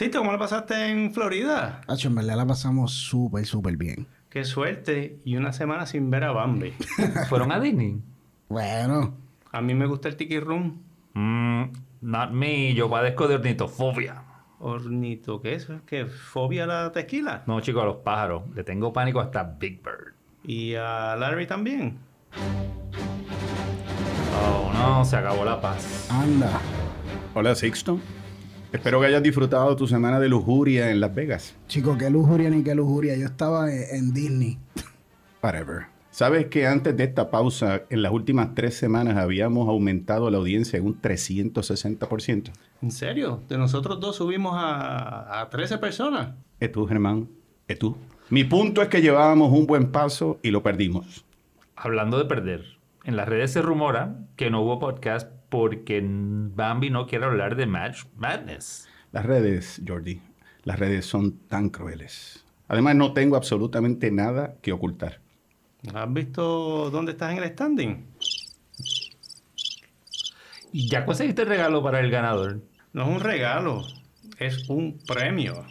Sí, ¿cómo la pasaste en Florida? Hacho, en verdad la pasamos súper, súper bien. Qué suerte. Y una semana sin ver a Bambi. ¿Fueron a Disney? Bueno, A mí me gusta el Tiki Room. Mm, not me. Yo padezco de ornitofobia. Hornito, ¿qué es? ¿Qué? ¿Fobia a la tequila? No, chicos, a los pájaros. Le tengo pánico hasta Big Bird. ¿Y a Larry también? Oh, no, se acabó la paz. anda. Hola Sixto. Espero que hayas disfrutado tu semana de lujuria en Las Vegas. Chico, qué lujuria ni qué lujuria. Yo estaba en, Disney. Whatever. Sabes que antes de esta pausa, en las últimas tres semanas habíamos aumentado la audiencia en un 360%. ¿En serio? De nosotros dos subimos a, a 13 personas. ¿Es tú, Germán? ¿Es tú? Mi punto es que llevábamos un buen paso y lo perdimos. Hablando de perder, en las redes se rumora que no hubo podcast porque Bambi no quiere hablar de Match Madness. Las redes, Jordi, las redes son tan crueles. Además, no tengo absolutamente nada que ocultar. ¿Has visto dónde estás en el standing? ¿Y ya conseguiste el regalo para el ganador? No es un regalo, es un premio.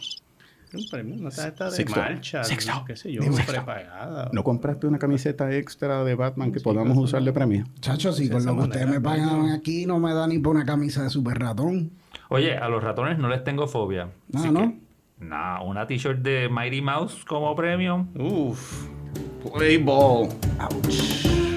Un premio, una tarjeta de marcha, Sixto, qué sé yo, prepagada. ¿No compraste una camiseta extra de Batman que podamos usar de premio? Chacho, si con lo que ustedes me pagan aquí no me da ni por una camisa de super ratón. Oye, a los ratones no les tengo fobia. Ah, ¿no? que, nah, una t-shirt de Mighty Mouse como premio. Uf, Play ball. Life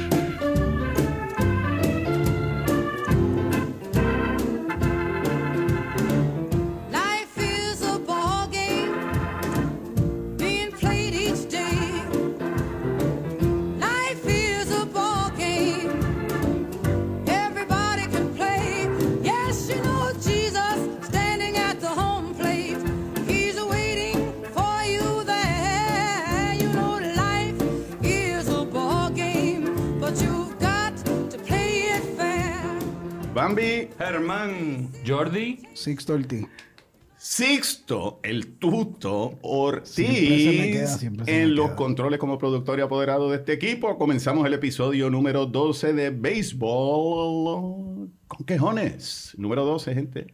Germán. Jordi, Sixto Ortiz. Sixto, el tuto Ortiz, Siempre se me queda, siempre se en me los queda. controles como productor y apoderado de este equipo. Comenzamos el episodio número 12 de Béisbol con quejones. Número 12, gente.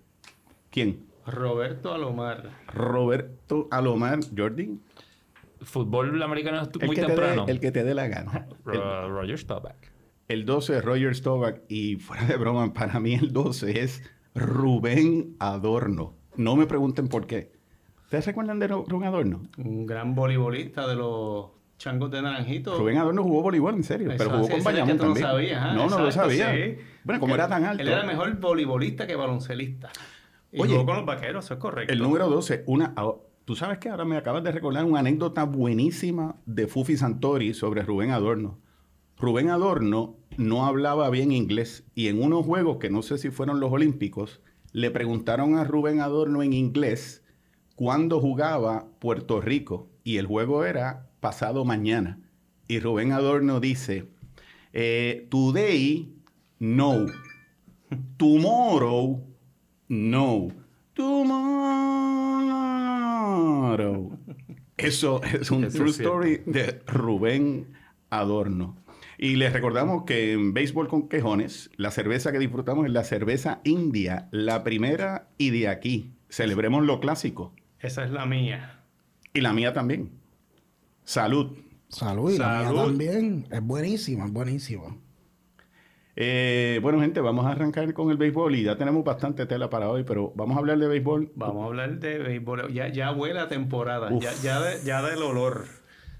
¿Quién? Roberto Alomar. Roberto Alomar Jordi. fútbol americano es El muy que, te dé, temprano. el que te dé la gana. Roger Staubach. El 12 es Roger Staubach y fuera de broma, para mí el 12 es Rubén Adorno. No me pregunten por qué. ¿Ustedes recuerdan de Ru- Rubén Adorno? Un gran voleibolista de los changos de Naranjito. Rubén Adorno jugó voleibol, en serio, pero jugó con Bayamón no también. sabías, ¿ah? no, no lo sabía. sí. Bueno, como Él- era tan alto. Él era mejor voleibolista que baloncelista. Y Oye, jugó con los vaqueros, eso es correcto. El número 12, una, tú sabes que ahora me acabas de recordar una anécdota buenísima de Fufi Santori sobre Rubén Adorno. Rubén Adorno no hablaba bien inglés y en unos juegos que no sé si fueron los Olímpicos, le preguntaron a Rubén Adorno en inglés cuándo jugaba Puerto Rico y el juego era pasado mañana. Y Rubén Adorno dice, eh, today, no. Tomorrow, no. Tomorrow. Eso es un Eso true es story de Rubén Adorno. Y les recordamos que en Béisbol con Quejones, la cerveza que disfrutamos es la cerveza india, la primera y de aquí. Celebremos lo clásico. Esa es la mía. Y la mía también. Salud. Salud, y la mía Salud. también. Es buenísima, es buenísima. Eh, bueno, gente, vamos a arrancar con el béisbol y ya tenemos bastante tela para hoy, pero vamos a hablar de béisbol. Vamos a hablar de béisbol. Ya, ya huele a temporada. Ya, ya, de- ya del olor.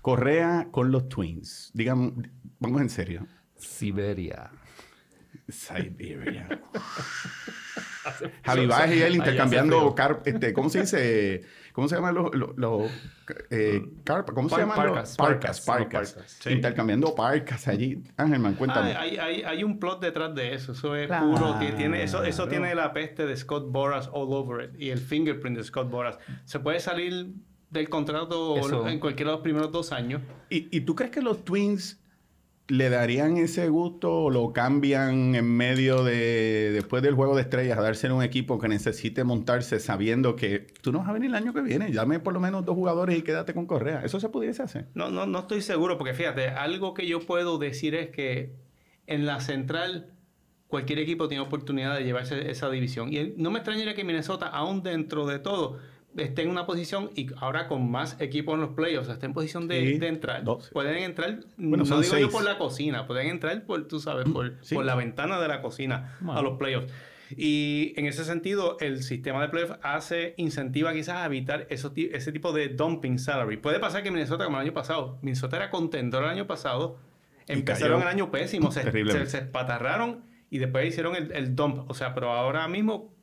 Correa con los Twins. Digamos, vamos en serio. Siberia. Siberia. Javi Baez y él intercambiando frío. car- este, ¿cómo se dice? ¿Cómo se llaman los, los, los, eh, carpa? ¿Cómo se llaman? parcas, los? parcas, Parcas, no, parcas. parcas, sí. Intercambiando parcas allí. Ángelman, cuéntame. Ah, hay, hay, hay un plot detrás de eso. Eso es Claro. puro. ti- Tiene, eso, eso tiene la peste de Scott Boras all over it. Y el fingerprint de Scott Boras. Se puede salir del contrato Eso. en cualquiera de los primeros dos años. ¿Y, y tú crees que los Twins le darían ese gusto o lo cambian en medio de después del juego de estrellas a darse un equipo que necesite montarse sabiendo que tú no vas a venir el año que viene, llame por lo menos dos jugadores y quédate con Correa? ¿Eso se pudiese hacer? No, no, no estoy seguro, porque fíjate, algo que yo puedo decir es que en la central cualquier equipo tiene oportunidad de llevarse esa división. Y no me extrañaría que Minnesota, aún dentro de todo, esté en una posición y ahora con más equipos en los playoffs, esté en posición de, Sí, de entrar. Pueden entrar, Bueno, no digo yo por la cocina, pueden entrar por, tú sabes, por, Sí. por la ventana de la cocina a los playoffs. Y en ese sentido, el sistema de playoffs hace, incentiva quizás a evitar esos ti- ese tipo de dumping salary. Puede pasar que Minnesota, como el año pasado, Minnesota era contendor el año pasado, empezaron el año pésimo, se, se, se espatarraron y después hicieron el, el dump. O sea, pero ahora mismo,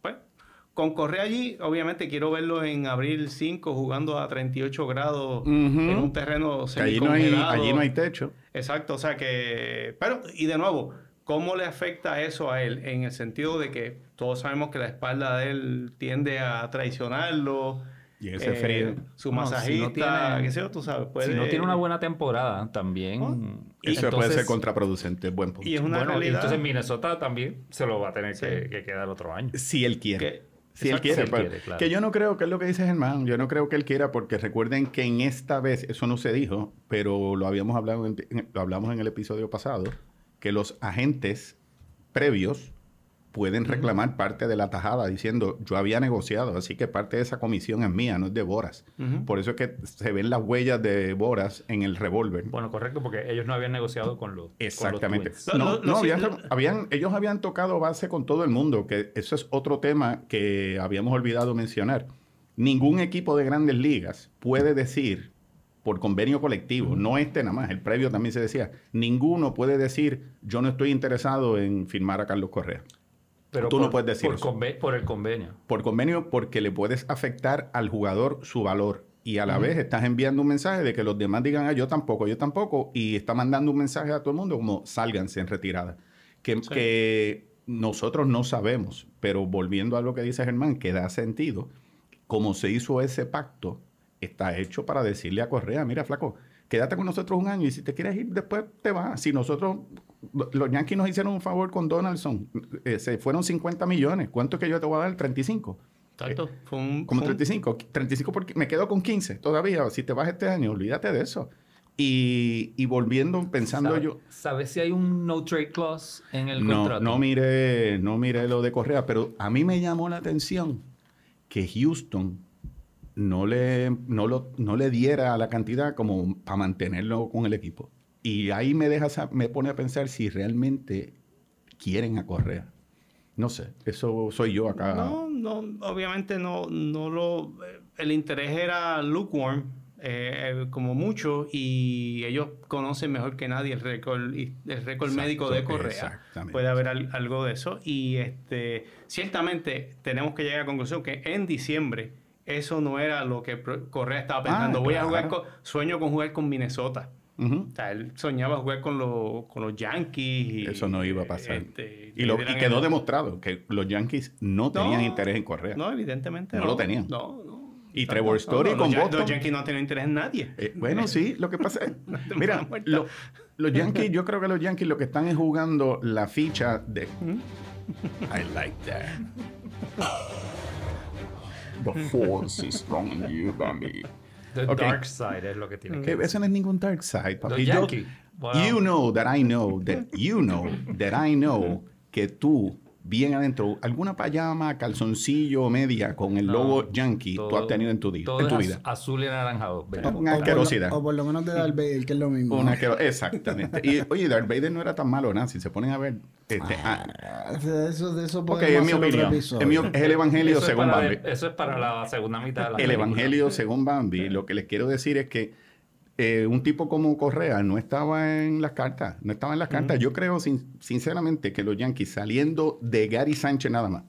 con Correa allí, obviamente quiero verlo en abril 5 jugando a 38 grados Ujú. en un terreno Que allí no, hay, semicongelado. allí no hay techo. Exacto, o sea que... Pero, y de nuevo, ¿cómo le afecta eso a él? En el sentido de que todos sabemos que la espalda de él tiende a traicionarlo. Y ese eh, frío. Su No, si no masajista, tiene- qué sé yo, tú sabes. Puede, Si no tiene una buena temporada, también. Y Eso puede ser contraproducente, buen punto. Y es una bueno, y realidad... entonces Minnesota también se lo va a tener Sí. que, que quedar otro año. Si él quiere. que- Si él quiere, Si él pues, quiere, claro. que yo no creo que es lo que dice Germán, yo no creo que él quiera porque recuerden que en esta vez, eso no se dijo, pero lo habíamos hablado, en- lo hablamos en el episodio pasado, que los agentes previos pueden reclamar parte de la tajada diciendo yo había negociado, así que parte de esa comisión es mía, no es de Boras. Por eso es que se ven las huellas de Boras en el revólver. Bueno, correcto, porque ellos no habían negociado con los. Exactamente. Con los Twins. Lo- No, habían- ellos habían tocado base con todo el mundo, que eso es otro tema que habíamos olvidado mencionar. Ningún equipo de grandes ligas puede decir, por convenio colectivo, no este nada más, el previo también se decía, ninguno puede decir, yo no estoy interesado en firmar a Carlos Correa. Pero tú no por- puedes decir por, eso. por el convenio. Por convenio, porque le puedes afectar al jugador su valor. Y a la vez estás enviando un mensaje de que los demás digan, ah, yo tampoco, yo tampoco. Y está mandando un mensaje a todo el mundo como, sálganse en retirada. Que, que nosotros no sabemos, pero volviendo a lo que dice Germán, que da sentido, como se hizo ese pacto, está hecho para decirle a Correa, mira, flaco, quédate con nosotros un año y si te quieres ir después te vas. Si nosotros, los Yankees nos hicieron un favor con Donaldson, eh, se fueron 50 millones. ¿Cuánto es que yo te voy a dar? 35. Exacto. Fue un, Como fue un- 35. 35 porque me quedo con 15 todavía. Si te vas este año, olvídate de eso. Y, y volviendo, pensando ¿Sabe- yo... ¿Sabes si hay un no trade clause en el No, contrato? no miré, no miré lo de Correa, pero a mí me llamó la atención que Houston no le, no lo- no le diera la cantidad como para mantenerlo con el equipo. Y ahí me deja, me pone a pensar si realmente quieren a Correa. No sé, eso soy yo acá. No, no, obviamente no, no lo... El interés era lukewarm, eh, eh, como mucho, y ellos conocen mejor que nadie el récord, el récord médico de Correa. exactamente. Puede haber al- algo de eso. Y este ciertamente tenemos que llegar a la conclusión que en diciembre eso no era lo que Correa estaba pensando. Voy a jugar con... Sueño con jugar con Minnesota. Ujú. O sea, él soñaba jugar con, los con los Yankees. Y, Eso no iba a pasar. este, y, lo- y quedó el- demostrado que los Yankees no tenían interés en Correa. No, evidentemente No no. lo tenían. No, no. Y. Trevor Story No, con los, Boston. Los Yankees no tienen interés en nadie. Eh, bueno, sí, lo que pasa es, mira, lo- los Yankees, yo creo que los Yankees lo que están es jugando la ficha de... I like that. The force is strong in you, Bambi. The Ok. dark side es lo que tiene que Que eso no es ningún dark side, papi. Yo-. Wow. You know that I know that you know that I know que tú bien adentro alguna payama, calzoncillo o media con el No, logo Yankee tú has tenido en tu, todo en tu vida. az- azul y anaranjado. ¿verdad? Una O por lo- asquerosidad. O por lo menos de Darth Vader, que es lo mismo. Una Exactamente. Y oye, Darth Vader no era tan malo, nada. Si se ponen a ver. Este, ah, Ah, De eso, de eso ok, podemos es mi hacer otro opinión. episodio. Es, mi- es el evangelio según para, Bambi. eso es para la segunda mitad de la El película. evangelio según Bambi. Lo que les quiero decir es que eh, un tipo como Correa no estaba en las cartas. No estaba en las cartas. Yo creo, sin- sinceramente, que los Yankees saliendo de Gary Sánchez nada más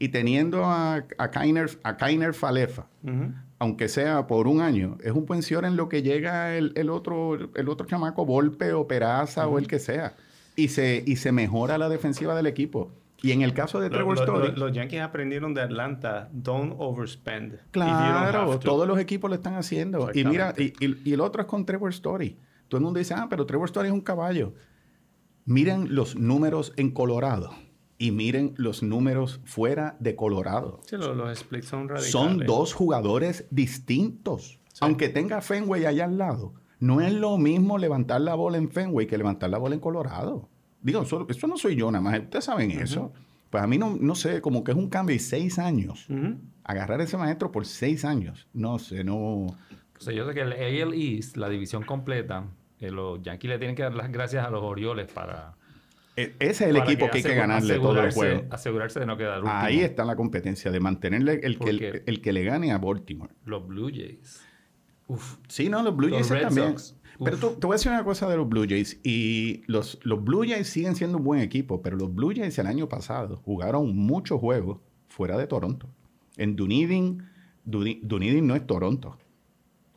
y teniendo a, a, Kainer, a Kainer Falefa, aunque sea por un año, es un buen cierre en lo que llega el, el otro, el otro chamaco, Volpe o Peraza o el que sea. Y se, y se mejora la defensiva del equipo. Y en el caso de Trevor lo- Story, lo- los Yankees aprendieron de Atlanta, don't overspend. claro, todos los equipos lo están haciendo. Y mira, y, y- y el otro es con Trevor Story. Todo el mundo dice, ah, pero Trevor Story es un caballo. Miren los números en Colorado y miren los números fuera de Colorado. Sí, los, los splits son radicales. Son dos jugadores distintos. Aunque tenga Fenway allá al lado, no es lo mismo levantar la bola en Fenway que levantar la bola en Colorado. Digo, eso, eso no soy yo nada más. Ustedes saben eso. Pues a mí no, no sé, como que es un cambio de seis años. Agarrar ese maestro por seis años. No sé, no. O sea, yo sé que el AL East, la división completa, eh, los Yankees le tienen que dar las gracias a los Orioles para... E- Ese es el equipo que hay que ganarle todo el juego. Asegurarse de no quedar último. Ahí está la competencia de mantenerle el que, el, que le gane a Baltimore. Los Blue Jays. Uf. Sí, no, los Blue Los Jays Red también. Sox. Pero tú- te voy a decir una cosa de los Blue Jays. Y los, los Blue Jays siguen siendo un buen equipo, pero los Blue Jays el año pasado jugaron muchos juegos fuera de Toronto. En Dunedin, Dunedin no es Toronto.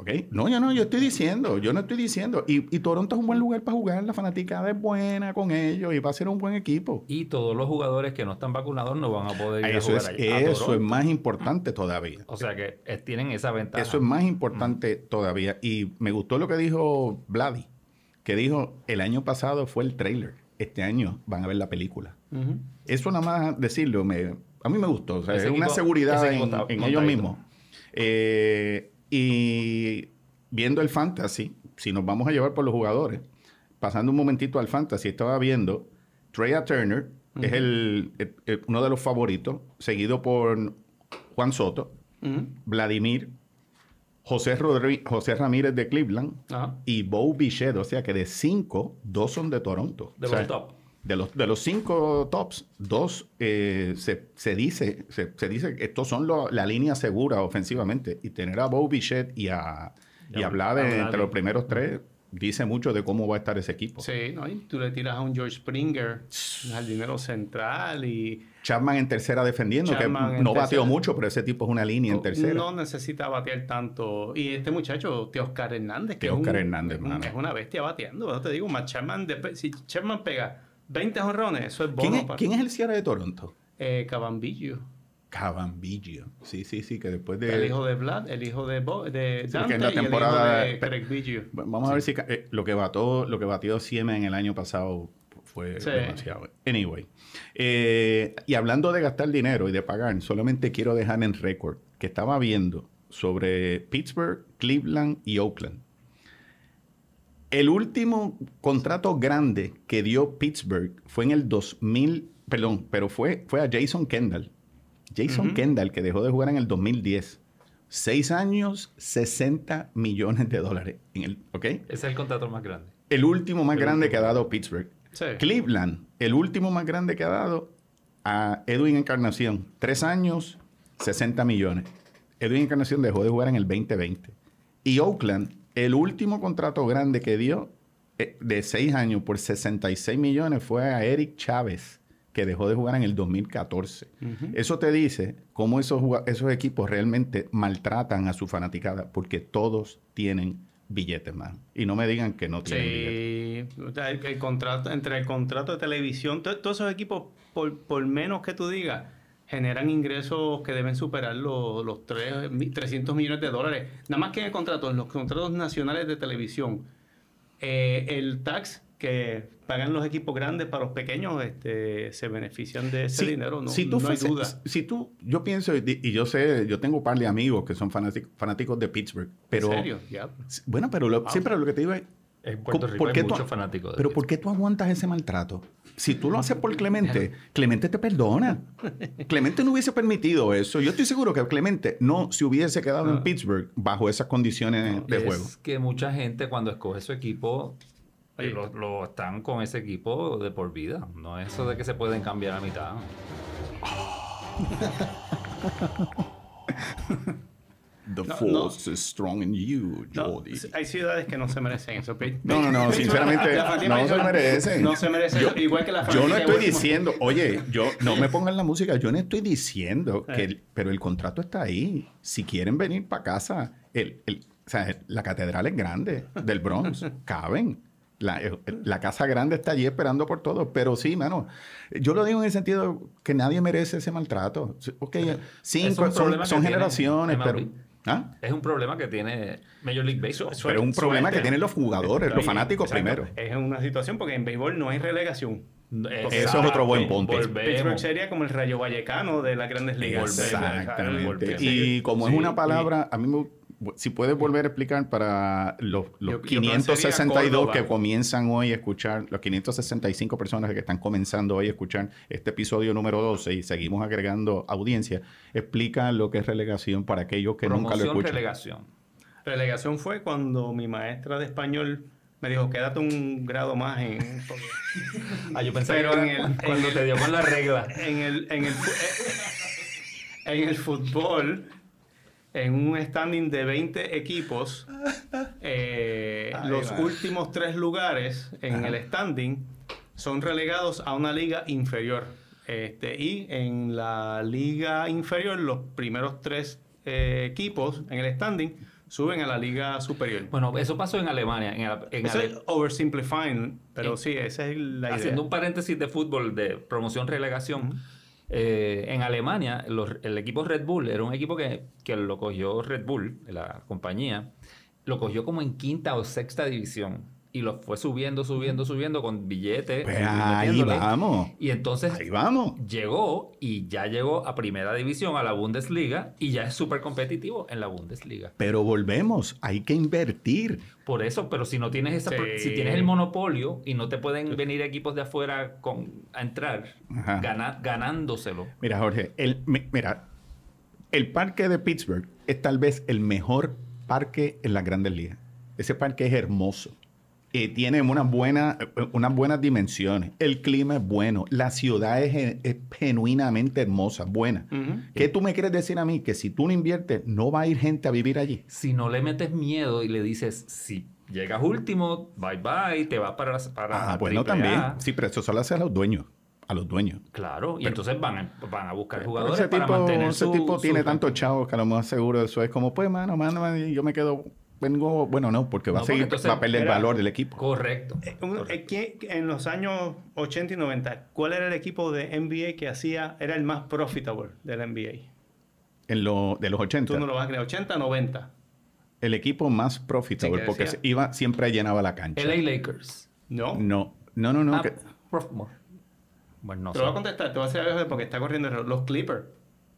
¿Ok? No, yo no, yo estoy diciendo, yo no estoy diciendo. Y, y Toronto es un buen lugar para jugar, la fanaticada es buena con ellos y va a ser un buen equipo. Y todos los jugadores que no están vacunados no van a poder ir Eso, a es, jugar allá- a eso es más importante todavía. O sea que tienen esa ventaja. Eso es más importante todavía. Y me gustó lo que dijo Vladi, que dijo, el año pasado fue el trailer, este año van a ver la película. Eso nada más decirlo, me, a mí me gustó. O sea, es una seguridad en, está en ellos mismos. Eh, viendo el fantasy, si nos vamos a llevar por los jugadores, pasando un momentito al fantasy, estaba viendo Treya Turner, es el, el- el- uno de los favoritos, seguido por Juan Soto. Vladimir, José, Rodri- José Ramírez de Cleveland Ajá. y Bo Bichette. O sea que de cinco, dos son de Toronto. De O sea, los top. De los, de los cinco tops, dos eh, se, se dice se, se dice que estos son lo- la línea segura ofensivamente. Y tener a Bo Bichette y a, y a Vlade. entre los primeros tres dice mucho de cómo va a estar ese equipo. Sí, ¿no? Y tú le tiras a un George Springer, al dinero central y Chapman en tercera defendiendo, Chapman que no bateó tercera. mucho, pero ese tipo es una línea en tercera. no necesita batear tanto. Y este muchacho, Teoscar Hernández, que Teóscar es, un- Hernández, es un- mano. es una bestia bateando. Yo te digo, más Chapman, de- si Chapman pega 20 jonrones, eso es ¿Quién, bono es, para quién es el cierre de Toronto? eh, Cabambillo. Cabambillo. Sí, sí, sí, que después de... El hijo de Vlad, el hijo de, Bo, de Dante en la y el hijo temporada- de Craig Biggio. Vamos a ver si eh, lo que bató, lo que batió Siemens el año pasado fue Sí. demasiado. Anyway. eh, y hablando de gastar dinero y de pagar, solamente quiero dejar en récord que estaba viendo sobre Pittsburgh, Cleveland y Oakland. El último contrato grande que dio Pittsburgh fue en el 2000, perdón, pero fue, fue a Jason Kendall. Jason. Kendall, que dejó de jugar en el 2010. Seis años, 60 millones de dólares. En el, ¿Ok? Ese es el contrato más grande. El último más El grande último. que ha dado Pittsburgh. Sí. Cleveland, el último más grande que ha dado a Edwin Encarnación. Tres años, 60 millones. Edwin Encarnación dejó de jugar en el 2020. Y Oakland, el último contrato grande que dio eh, de seis años por 66 millones fue a Eric Chávez, que dejó de jugar en el 2014. Ujú. Eso te dice cómo esos, equipos realmente maltratan a su fanaticada, porque todos tienen billetes, man. Y no me digan que no tienen billetes. Sí, sea, el, el contrato, entre el contrato de televisión, to- todos esos equipos, por, por menos que tú digas, generan ingresos que deben superar los, los tres- mi- 300 millones de dólares. Nada más que en el contrato, en los contratos nacionales de televisión, eh, el tax que pagan los equipos grandes para los pequeños este, se benefician de ese Si- dinero, no, si tú no hay fuese- duda. Si tú, yo pienso, y, y yo sé, yo tengo un par de amigos que son fanáticos, fanáticos de Pittsburgh, pero... ¿En serio? Ya. Bueno, pero lo, pero lo que te digo es... En Puerto ¿por Rico hay qué tú- muchos fanáticos de Pero. ¿por qué tú aguantas ese maltrato? Si tú lo haces por Clemente, Clemente te perdona. Clemente no hubiese permitido eso. Yo estoy seguro que Clemente no se hubiese quedado en No. Pittsburgh bajo esas condiciones de es juego. que mucha gente cuando escoge su equipo Oye. lo, lo están con ese equipo de por vida. No es eso de que se pueden cambiar a mitad. The No, force is strong in you, No, Jordi. hay ciudades que no se merecen eso. No, no, no, sinceramente, no se merecen. No se merecen. Yo- igual que la Yo no estoy diciendo, oye, yo no me pongan la música, yo no estoy diciendo que, Eh. el- pero el contrato está ahí. Si quieren venir para casa, el, el- o sea, la catedral es grande del Bronx, caben. La, eh, la casa grande está allí esperando por todos, pero sí, mano, yo lo digo en el sentido que nadie merece ese maltrato. Ok, cinco, son, son generaciones, pero... ¿Ah? Es un problema que tiene Major League Baseball. Pero es un problema suerte. que tienen los jugadores, los fanáticos exacto. primero. Es una situación porque en béisbol no hay relegación. Eso es otro buen punto. Pittsburgh sería como el Rayo Vallecano de las grandes ligas. Exactamente. Y como es una palabra, a mí me, si puedes volver a explicar para los, los Yo- yo 562 Córdoba. que comienzan hoy a escuchar, los 565 personas que están comenzando hoy a escuchar este episodio número 12 y seguimos agregando audiencia, explica lo que es relegación para aquellos que nunca lo Promoción, escuchan. relegación. Relegación fue cuando mi maestra de español me dijo, quédate un grado más en... Ah, yo pensé Pero que en era el- cuando en te dio con la regla. en el, en el, en el fútbol, en un standing de 20 equipos, eh, Ay, los va. últimos tres lugares en el standing son relegados a una liga inferior. Este, y en la liga inferior, los primeros tres eh, equipos en el standing suben a la liga superior. Bueno, eso pasó en Alemania. En, Ale- en Eso Ale- es oversimplifying, pero Sí. sí, esa es la idea. Haciendo un paréntesis de fútbol de promoción-relegación. Eh, en Alemania, el equipo Red Bull era un equipo que, que lo cogió Red Bull, la compañía, lo cogió como en quinta o sexta división. Y lo fue subiendo, subiendo, subiendo con billetes. Pues eh, ahí vamos. Y entonces Ahí vamos. llegó y ya llegó a primera división, a la Bundesliga, y ya es súper competitivo en la Bundesliga. Pero volvemos, hay que invertir. Por eso, pero si no tienes esa, Sí. si tienes el monopolio y no te pueden venir equipos de afuera con, a entrar gana- ganándoselo. Mira, Jorge, el, mi- mira, el parque de Pittsburgh es tal vez el mejor parque en las grandes ligas. Ese parque es hermoso. Eh, tiene unas buenas, unas buenas dimensiones. El clima es bueno. La ciudad es, es genuinamente hermosa, buena. ¿Qué tú me quieres decir a mí? Que si tú no inviertes, no va a ir gente a vivir allí. Si no le metes miedo y le dices, si llegas último, bye bye, te vas para, para Ah, bueno, también. A. Sí, pero eso solo hace a los dueños. A los dueños. Claro, y entonces van a, van a buscar jugadores ese para tipo, mantener ese su- tipo su- tiene tantos chavos que a lo más seguro eso es como, pues, mano, mano, mano, yo me quedo, vengo, bueno, no, porque va No, a seguir, entonces, va a perder el valor del equipo. Correcto. Eh, un- eh, ¿quién- en los años 80 y 90, ¿cuál era el equipo de NBA que hacía, era el más profitable del NBA? En lo, de los 80, Tú no lo vas a creer, 80, 90. el equipo más profitable, Sí, porque iba, siempre llenaba la cancha. LA Lakers. No. No, no, no, no. Ah, que- prof- bueno, no Te lo voy a contestar, te voy a decir algo porque está corriendo el los Clippers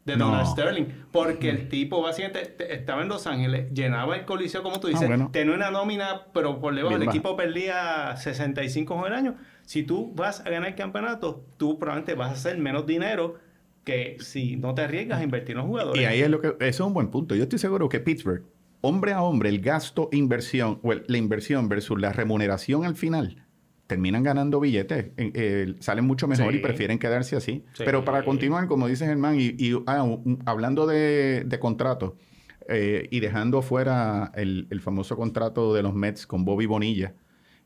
de No. Donald Sterling. Porque el tipo básicamente te- estaba en Los Ángeles, llenaba el coliseo como tú dices, Ah, bueno. tenía una nómina, pero por debajo Bien el baja. equipo perdía 65 juegos al año. Si tú vas a ganar el campeonato, tú probablemente vas a hacer menos dinero que si no te arriesgas a invertir en los jugadores. Y ahí es lo que, eso es un buen punto. Yo estoy seguro que Pittsburgh, hombre a hombre, el gasto inversión, o el- la inversión versus la remuneración al final, terminan ganando billetes, eh, eh, salen mucho mejor Sí. y prefieren quedarse así. Sí. Pero para continuar, como dice Germán, y, y, ah, un- hablando de, de contratos eh, y dejando fuera el, el famoso contrato de los Mets con Bobby Bonilla,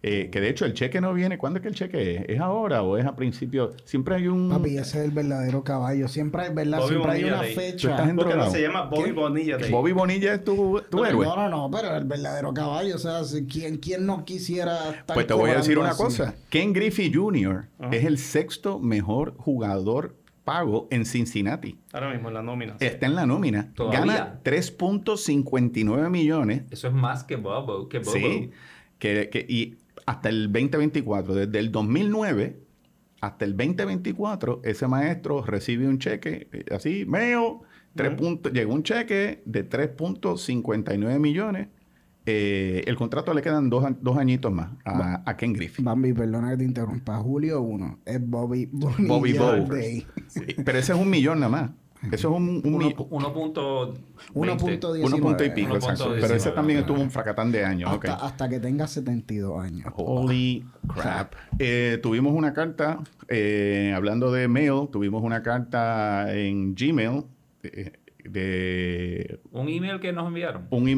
eh, que de hecho el cheque no viene. ¿Cuándo es que el cheque es? ¿Es ahora o es a principio? Siempre hay un... Papi, ese es el verdadero caballo. Siempre hay, ¿verdad? Bobby Siempre hay una Day. Fecha. estás Porque no se llama Bobby ¿Qué? Bonilla Day. Bobby Bonilla es tu, tu No, héroe. no, no, pero el verdadero caballo, o sea, si- ¿quién, quién no quisiera estar Pues te voy a decir una así? cosa. Ken Griffey Jr. Ajá. es el sexto mejor jugador pago en Cincinnati. Ahora mismo en la nómina. Está en la nómina. Todavía. Gana 3.59 millones. Eso es más que Bobo. Que Bobo. Sí. Que, que- y hasta el 2024, desde el 2009 hasta el 2024, ese maestro recibe un cheque eh, así, meo, tres puntos- llegó un cheque de 3.59 millones. Eh, el contrato le quedan dos, dos añitos más a, a Ken Griffey. Bambi, perdona que te interrumpa. Julio 1 es Bobby Bobby Bow. Day. Pero ese es un millón nada más. Eso es un, un Uno mi- pu- 1.20. 1.19. uno punto y pico, 1.19, exacto. Pero ese también estuvo un fracatán de años. Hasta, hasta que tenga 72 años. Holy crap. Eh, tuvimos una carta, eh, hablando de mail, tuvimos una carta en Gmail eh, de Un email que nos enviaron. un, un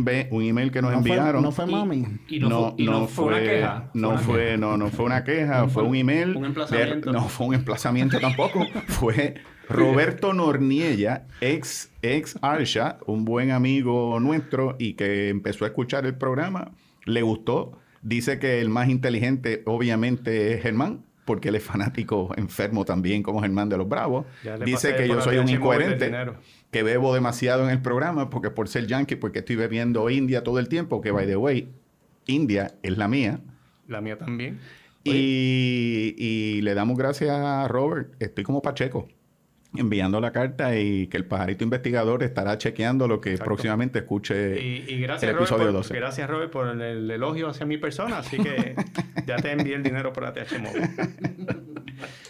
email que nos no fue, enviaron. no fue mami. Y no, fue, y no fue una queja. No una fue, queja. no, no fue una queja, fue un email. un de- emplazamiento. no fue un emplazamiento tampoco. fue Roberto Norniella, ex, ex Arsha, un buen amigo nuestro y que empezó a escuchar el programa. Le gustó. Dice que el más inteligente, obviamente, es Germán. Porque él es fanático enfermo también, como Germán de los Bravos. Dice que yo soy un incoherente que bebo demasiado en el programa porque por ser yankee, porque estoy bebiendo India todo el tiempo, que by the way, India es la mía. La mía también. Y, y le damos gracias a Robert. Estoy como Pacheco. Enviando la carta y que el pajarito investigador estará chequeando lo que Exacto. próximamente escuche Y, y gracias, el Robert, episodio por, 12. gracias, Robert, por el, el elogio hacia mi persona. Así que ya te envié el dinero por ATH Móvil.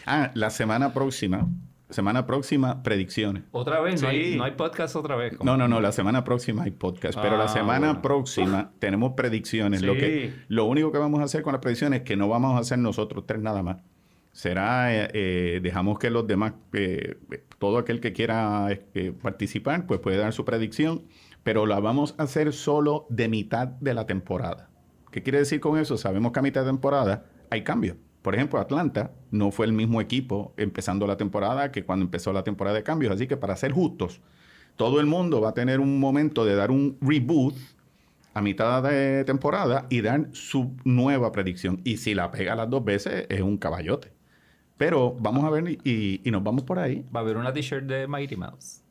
Ah, la semana próxima, semana próxima, predicciones. Otra vez, no, hay, no hay podcast otra vez. No, no, no, la semana próxima hay podcast, pero la Ah, semana bueno. próxima tenemos predicciones. Lo, que, lo único que vamos a hacer con las predicciones es que no vamos a hacer nosotros tres nada más. Será, eh, eh, dejamos que los demás, eh, todo aquel que quiera participar, pues puede dar su predicción, pero la vamos a hacer solo de mitad de la temporada. ¿Qué quiere decir con eso? Sabemos que a mitad de temporada hay cambios. Por ejemplo, Atlanta no fue el mismo equipo empezando la temporada que cuando empezó la temporada de cambios. Así que para ser justos, todo el mundo va a tener un momento de dar un reboot a mitad de temporada y dar su nueva predicción. Y si la pega las dos veces, es un caballote. Pero vamos a ver y, y nos vamos por ahí. Va a haber una t-shirt de Mighty Mouse.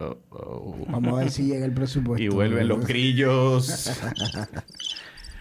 Oh, oh. Vamos a ver si llega el presupuesto. Y vuelven los grillos.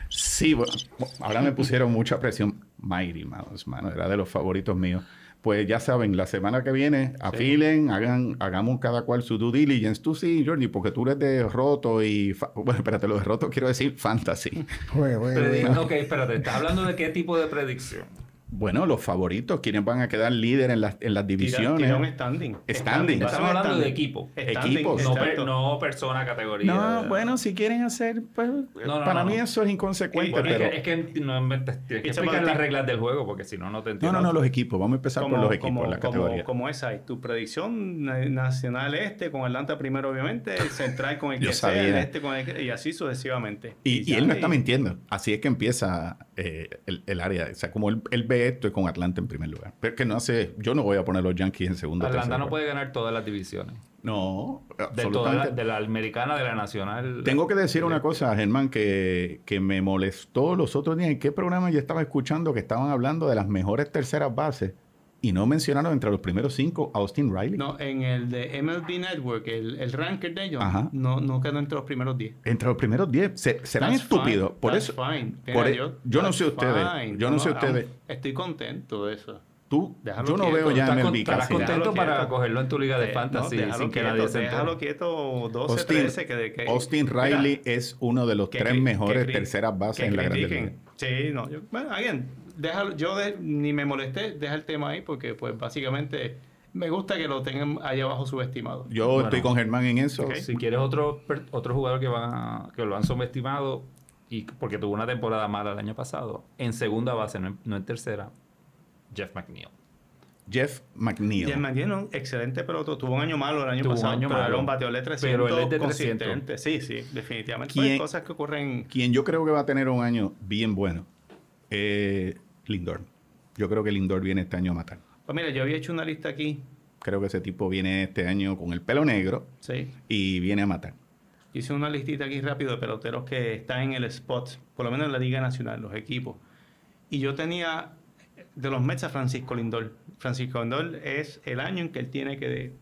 Sí, bueno, ahora me pusieron mucha presión. Mighty Mouse, mano, era de los favoritos míos. Pues ya saben, la semana que viene, afilen, hagan, hagamos cada cual su due diligence. Tú sí, Jordi, porque tú eres de roto y... Bueno, espérate, lo de roto quiero decir fantasy. Ok, espérate, ¿estás hablando de qué tipo de predicción? Bueno, los favoritos, quienes van a quedar líder en las, en las divisiones. tira un standing. Standing. Estamos hablando de equipo. Standing, Equipos. No, per- no persona, categoría. No, bueno, si quieren hacer, pues, no, para no, mí no. eso es inconsecuente, Bueno, pero... es que, es que no, me- te- tienes que explicar las reglas del juego porque si no, no te No, entiendo. no, no, los equipos. Vamos a empezar por los equipos, como, la como- categoría. como es ahí. Tu predicción na- nacional este con Atlanta primero, obviamente. El central con el que sea, el este con el que- y así sucesivamente. Y, y él no está mintiendo. Así es que empieza eh, el, el área. O sea, como él, él ve esto con Atlanta en primer lugar. Pero que no hace... Yo no voy a poner los Yankees en segundo. Atlanta tercer no lugar. puede ganar todas las divisiones. No, De, toda la, de la americana, de la nacional. Tengo que decir una cosa, Germán, que, que me molestó los otros días. ¿En qué programa yo estaba escuchando que estaban hablando de las mejores terceras bases y no mencionaron entre los primeros cinco a Austin Riley? No, en el de MLB Network, el, el ranker de ellos, Ajá. no, no quedó entre los primeros 10. Entre los primeros 10. Se- serán That's estúpidos. fine, Por that's eso. fine. por e- yo no sé ustedes, yo no sé ustedes. Estoy contento de eso. Tú, Déjalo yo no quieto, veo ya Estás, con- MLB estarás casi. contento para quieto. cogerlo en tu liga de Eh, fantasy no, déjalo sin que quieto, nadie se Déjalo quieto 12, Austin, 13. Que, de- que, Austin mira, Riley es uno de los que tres mejores terceras bases en la Grande critiquen. Liga. Sí, no. Yo, bueno, again, déjalo, yo de- ni me molesté, deja el tema ahí porque, pues, básicamente me gusta que lo tengan ahí abajo subestimado. Yo Bueno. estoy con Germán en eso. Si quieres otro, otro jugador que, van a- que lo han subestimado y porque tuvo una temporada mala el año pasado, en segunda base, no en, no en tercera, Jeff McNeil. Jeff McNeil. Jeff McNeil, excelente pelota. Tuvo un año malo el año Tuvo un pasado, año pero malo. era un bateador de 300 Pero él es de 300. consistente. Sí, sí, definitivamente. ¿Quién- Pues, cosas que ocurren... Quien yo creo que va a tener un año bien bueno, eh, Lindor. Yo creo que Lindor viene este año a matar. Pues mira, yo había hecho una lista aquí. Creo que ese tipo viene este año con el pelo negro Sí. y viene a matar. Hice una listita aquí rápido de peloteros que están en el spot, por lo menos en la Liga Nacional, los equipos. Y yo tenía de los Mets a Francisco Lindor. Francisco Lindor es el año en que él tiene que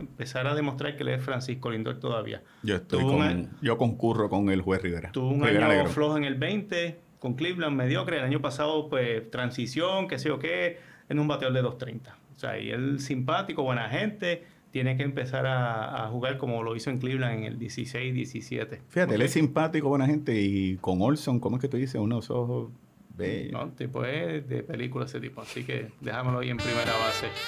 empezar a demostrar que él es Francisco Lindor todavía. Yo estoy con, una- yo concurro con el juez Rivera. Tuvo un Rivera año Negro. flojo en el 20 con Cleveland, mediocre. El año pasado, pues, transición, qué sé yo qué, en un bateador de 2.30. O sea, y él simpático, buena gente, tiene que empezar a, a jugar como lo hizo en Cleveland en el 16-17. Fíjate, él es simpático, buena gente y con Olson, ¿cómo es que tú dices? Unos ojos bellos. No, tipo es de película ese tipo, así que déjamelo ahí en primera base.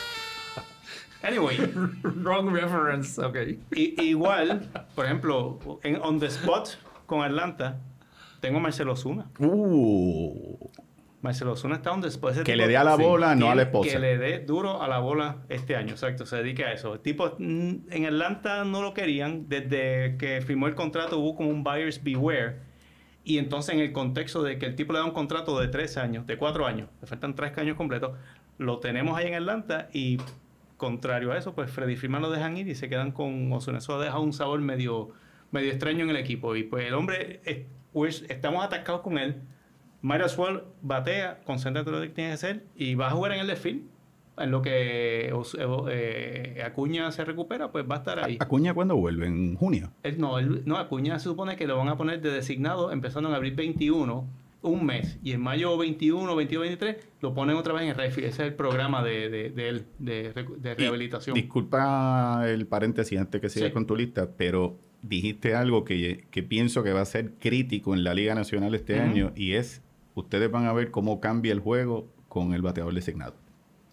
Anyway, Wrong reference, ok. i- igual, por ejemplo, en On the Spot con Atlanta, tengo a Marcelo Zuna. Uh, Marcelo Zuna está spot. Ese que le dé a la bola, no a la esposa. Que le dé duro a la bola este año, exacto. Se dedique a eso. El tipo mm, en Atlanta no lo querían. Desde que firmó el contrato hubo como un buyer's beware. Y entonces en el contexto de que el tipo le da un contrato de tres años, de cuatro años, le faltan tres años completos, lo tenemos ahí en Atlanta y contrario a eso, pues Freddy Freeman lo dejan ir y se quedan con Ozuna. Eso ha dejado un sabor medio, medio extraño en el equipo. Y pues el hombre, pues, estamos atascados con él. Might as well batea, concéntrate lo que tienes que hacer y va a jugar en el desfile. En lo que Os- eh, Acuña se recupera, pues va a estar ahí. Acuña cuando vuelve, en junio. Él- no, él- no, Acuña se supone que lo van a poner de designado empezando en abril 21 un mes. Y en mayo 21, 22, 23 lo ponen otra vez en refi. Ese es el programa de, de, de él, de, de Y rehabilitación. Disculpa el paréntesis antes que sigas Sí. con tu lista, pero dijiste algo que, que pienso que va a ser crítico en la Liga Nacional este año y es, ustedes van a ver cómo cambia el juego con el bateador designado.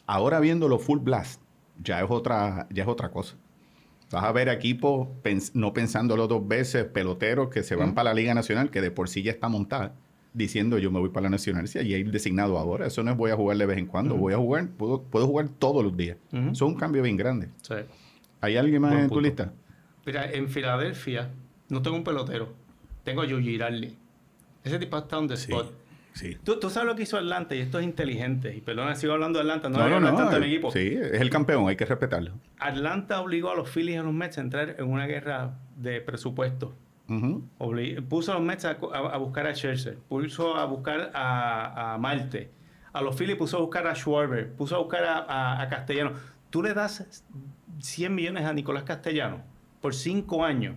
Ahora viéndolo full blast, ya es otra, ya es otra cosa. Vas a ver equipos pens- no pensándolo dos veces, peloteros que se van para la Liga Nacional, que de por sí ya está montada, diciendo yo me voy para la Nacional, si hay designado ahora. Eso no es voy a jugar de vez en cuando, voy a jugar, puedo, puedo jugar todos los días. Eso es un cambio bien grande. Sí. ¿Hay alguien más Buen en tu lista? Mira, en Filadelfia no tengo un pelotero. Tengo a Joe Girardi. Ese tipo está on the spot. Sí. Tú, tú sabes lo que hizo Atlanta y esto es inteligente. Y perdona, sigo hablando de Atlanta. No, No, no, no. tanto de mi eh, equipo. Sí, es el campeón, hay que respetarlo. Atlanta obligó a los Phillies y a los Mets a entrar en una guerra de presupuesto. Puso a los Mets a, a- a buscar a Scherzer, puso a buscar a, a Marte, a los Phillies puso a buscar a Schwarber, puso a buscar a, a- a Castellano. Tú le das 100 millones a Nicolás Castellano por 5 años.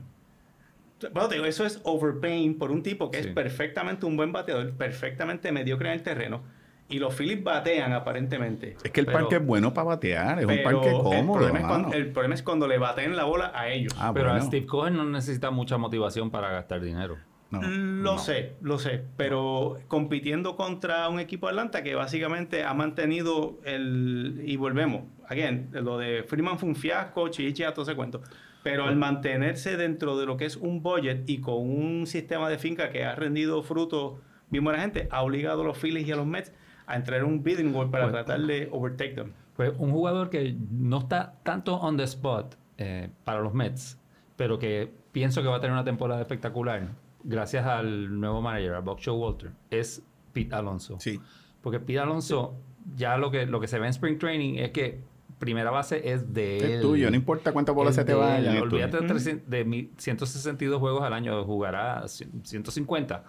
Bueno, te digo, eso es overpaying por un tipo que Sí. es perfectamente un buen bateador, perfectamente mediocre en el terreno. Y los Phillies batean aparentemente. Es que el Pero- parque es bueno para batear, es un parque el cómodo. problema, es mano. cuando, el problema es cuando le baten la bola a ellos. Ah, Pero a. Steve Cohen no necesita mucha motivación para gastar dinero. No, lo no. sé, lo sé, pero compitiendo contra un equipo de Atlanta que básicamente ha mantenido el... Y volvemos, again, lo de Freeman fue un fiasco, Chichi, todo ese cuento. Pero al mantenerse dentro de lo que es un budget y con un sistema de finca que ha rendido frutos bien buena gente, ha obligado a los Phillies y a los Mets a entrar en un bidding war para Pues- tratar de overtake them. Pues un jugador que no está tanto on the spot eh, para los Mets, pero que pienso que va a tener una temporada espectacular gracias al nuevo manager, a Buck Showalter, es Pete Alonso. Sí. Porque Pete Alonso, ya lo que, lo que se ve en Spring Training es que primera base es de él. Es tuyo, no importa cuántas bolas se te vayan. él. Olvídate de, 300 de mil- 162 juegos al año, jugará 100 150.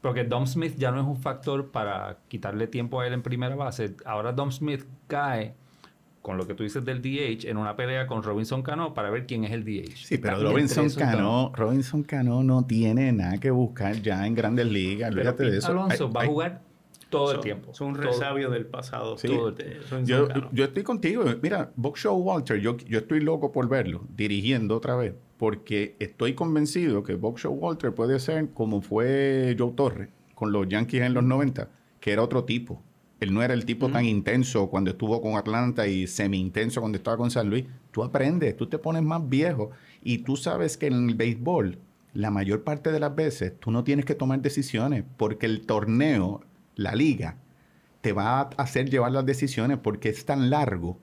Porque Dom Smith ya no es un factor para quitarle tiempo a él en primera base. Ahora Dom Smith cae, con lo que tú dices del DH, en una pelea con Robinson Cano para ver quién es el DH. Sí, pero Robinson Cano. Robinson Cano no tiene nada que buscar ya en grandes ligas. Olvídate de eso. Alonso Ay, va ay, a jugar todo el Son- tiempo. Son un Todo- resabio del pasado. Sí. todo el- Yo, estoy contigo. Mira, Box Show Walter, yo, yo estoy loco por verlo, dirigiendo otra vez, porque estoy convencido que Box Show Walter puede ser como fue Joe Torre con los Yankees en los 90, que era otro tipo. Él no era el tipo tan intenso cuando estuvo con Atlanta y semi-intenso cuando estaba con San Luis. Tú aprendes, tú te pones más viejo y tú sabes que en el béisbol, la mayor parte de las veces, tú no tienes que tomar decisiones porque el torneo, la liga, te va a hacer llevar las decisiones porque es tan largo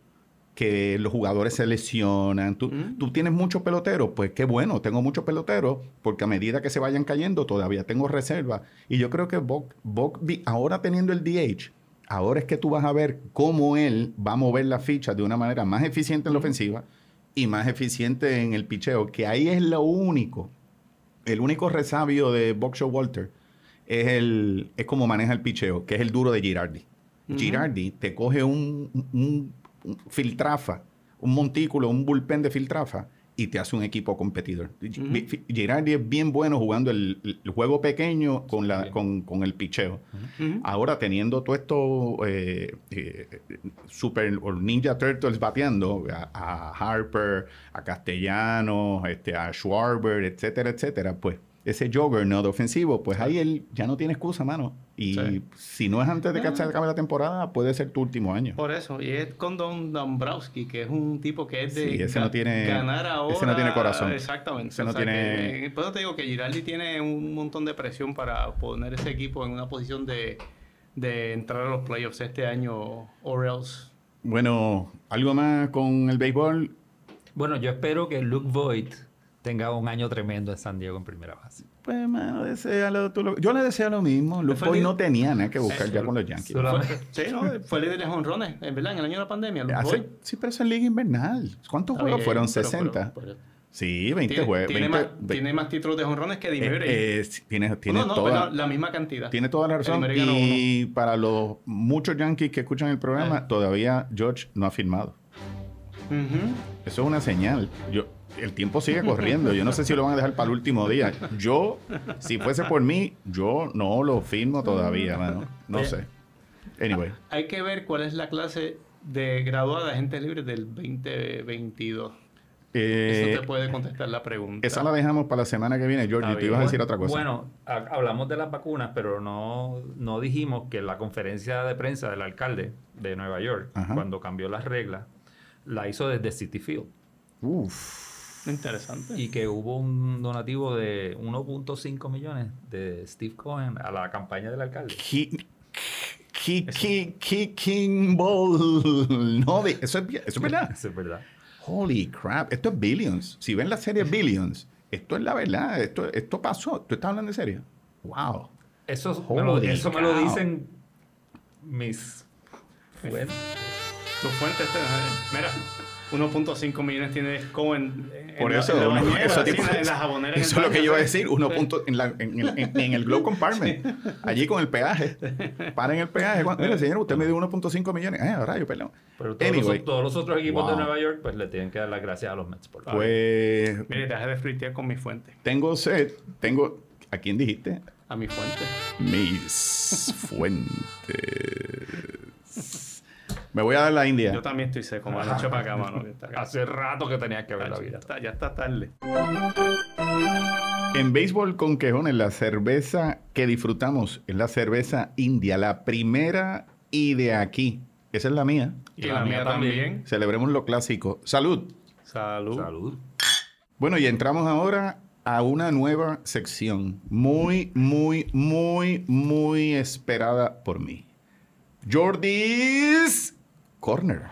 que los jugadores se lesionan. Tú, tú tienes muchos peloteros, pues qué bueno, tengo muchos peloteros, porque a medida que se vayan cayendo todavía tengo reserva. Y yo creo que vi- ahora teniendo el DH, ahora es que tú vas a ver cómo él va a mover las fichas de una manera más eficiente en la ofensiva y más eficiente en el picheo, que ahí es lo único, el único resabio de Box Show Walter es, el, es cómo maneja el picheo, que es el duro de Girardi. Girardi te coge un, un- un filtrafa, un montículo, un bullpen de filtrafa y te hace un equipo competidor. Girardi es bien bueno jugando el, el juego pequeño con, la, con, con el picheo. Ahora teniendo todo esto eh, eh, Super o Ninja Turtles bateando a, a Harper, a Castellanos, este, a Schwarber, etcétera, etcétera, pues ese juggernaut ofensivo, pues ahí él ya no tiene excusa, mano. Y Sí. si no es antes de que se acabe la temporada, puede ser tu último año. Por eso, y es con Don Dombrowski, que es un tipo que es de Sí, ese ga- no tiene- ganar ahora. ese no tiene corazón. Exactamente. Ese no tiene- que, eh, por eso te digo que Girardi tiene un montón de presión para poner ese equipo en una posición de, de entrar a los playoffs este año, or else. Bueno, algo más con el béisbol. Bueno, yo espero que Luke Voigt tenga un año tremendo en San Diego en primera base. Pues, mano, deséalo tú lo- Yo le deseo lo mismo. Luke el- no tenía nada que buscar Eh, ya con los Yankees. solamente- Sí, ¿no? Fue líder de jonrones, en verdad, en el año de la pandemia. Luke Hace- Boyd. sí, pero eso es liga invernal. ¿Cuántos Está juegos bien, fueron? pero- 60. pero- pero- sí, 20 tiene, juegos. tiene 20, más, tiene títulos de jonrones que Di eh, Murray. eh, tiene, tiene no, no, toda, pero la misma cantidad. tiene toda la razón. Y para los muchos Yankees que escuchan el programa, Eh. todavía George no ha firmado. Eso es una señal. Yo, el tiempo sigue corriendo. Yo no sé si lo van a dejar para el último día. Yo, si fuese por mí, yo no lo firmo todavía, mano. No Oye. sé. Anyway. Hay que ver cuál es la clase de graduada de agentes libres del 2022. Eh, Eso te puede contestar la pregunta. esa la dejamos para la semana que viene, George. Está Tú ibas a decir otra cosa. Bueno, ha- hablamos de las vacunas, pero no, no dijimos que la conferencia de prensa del alcalde de Nueva York, Ajá. cuando cambió las reglas, la hizo desde City Field. Uf. Interesante. Y que hubo un donativo de 1.5 millones de Steve Cohen a la campaña del alcalde. Ki- ki- ki- ki- King Ball. No, de- eso, es, eso es verdad. Eso es verdad. Holy crap. Esto es Billions. Si ven la serie Billions, esto es la verdad. Esto, esto pasó. ¿Tú estás hablando en serio? Wow. Eso, me lo, eso me lo dicen mis fuentes. Tu fuente está. Mira, 1.5 millones tiene Cohen. en Por la- eso, en la uno- bañera, eso, tipo- en en en es lo que yo iba a decir. Uno Sí. punto, en, la- en el- en- en el Glow Compartment. Allí con el peaje. Paren el peaje. Mira, señor, usted me dio 1.5 millones. Eh, ahora yo perdón. Pero todos, Anyway. los, todos los otros equipos Wow. de Nueva York, pues le tienen que dar las gracias a los Mets por la Pues Mire, deja de fritear con mi fuente. tengo sed. Tengo. ¿A quién dijiste? A mi fuente. Mis fuentes. Me voy a dar la India. Yo también estoy seco, mano. Echa para acá, mano. Hace rato que tenías que ver la Ya vida. está, ya está tarde. En béisbol con quejones, la cerveza que disfrutamos es la cerveza india, la primera y de aquí. Esa es la mía. Y la, mía también. Celebremos lo clásico. Salud. Salud. Salud. Bueno, y entramos ahora a una nueva sección muy, muy, muy, muy esperada por mí. Jordi's Corner.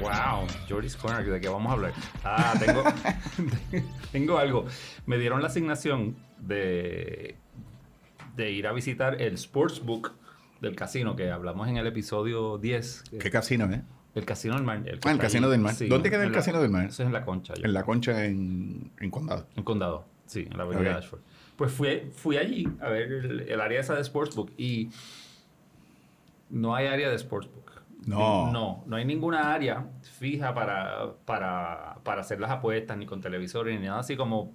Wow, Jordy's Corner, ¿de qué vamos a hablar? Ah, tengo, tengo algo. Me dieron la asignación de, de ir a visitar el Sportsbook del casino que hablamos en el episodio 10. que- ¿Qué casino, eh? El Casino del Mar. que Ah, el Casino ahí. del Mar. Sí, ¿Dónde queda el la- Casino del Mar? Eso es en La Concha. yo En la concha en, en Condado. En Condado, sí, en la avenida Ok. Ashford. Pues fui, fui allí a ver el, el área esa de Sportsbook y no hay área de Sportsbook. No. No, no hay ninguna área fija para, para, para hacer las apuestas, ni con televisores, ni nada así como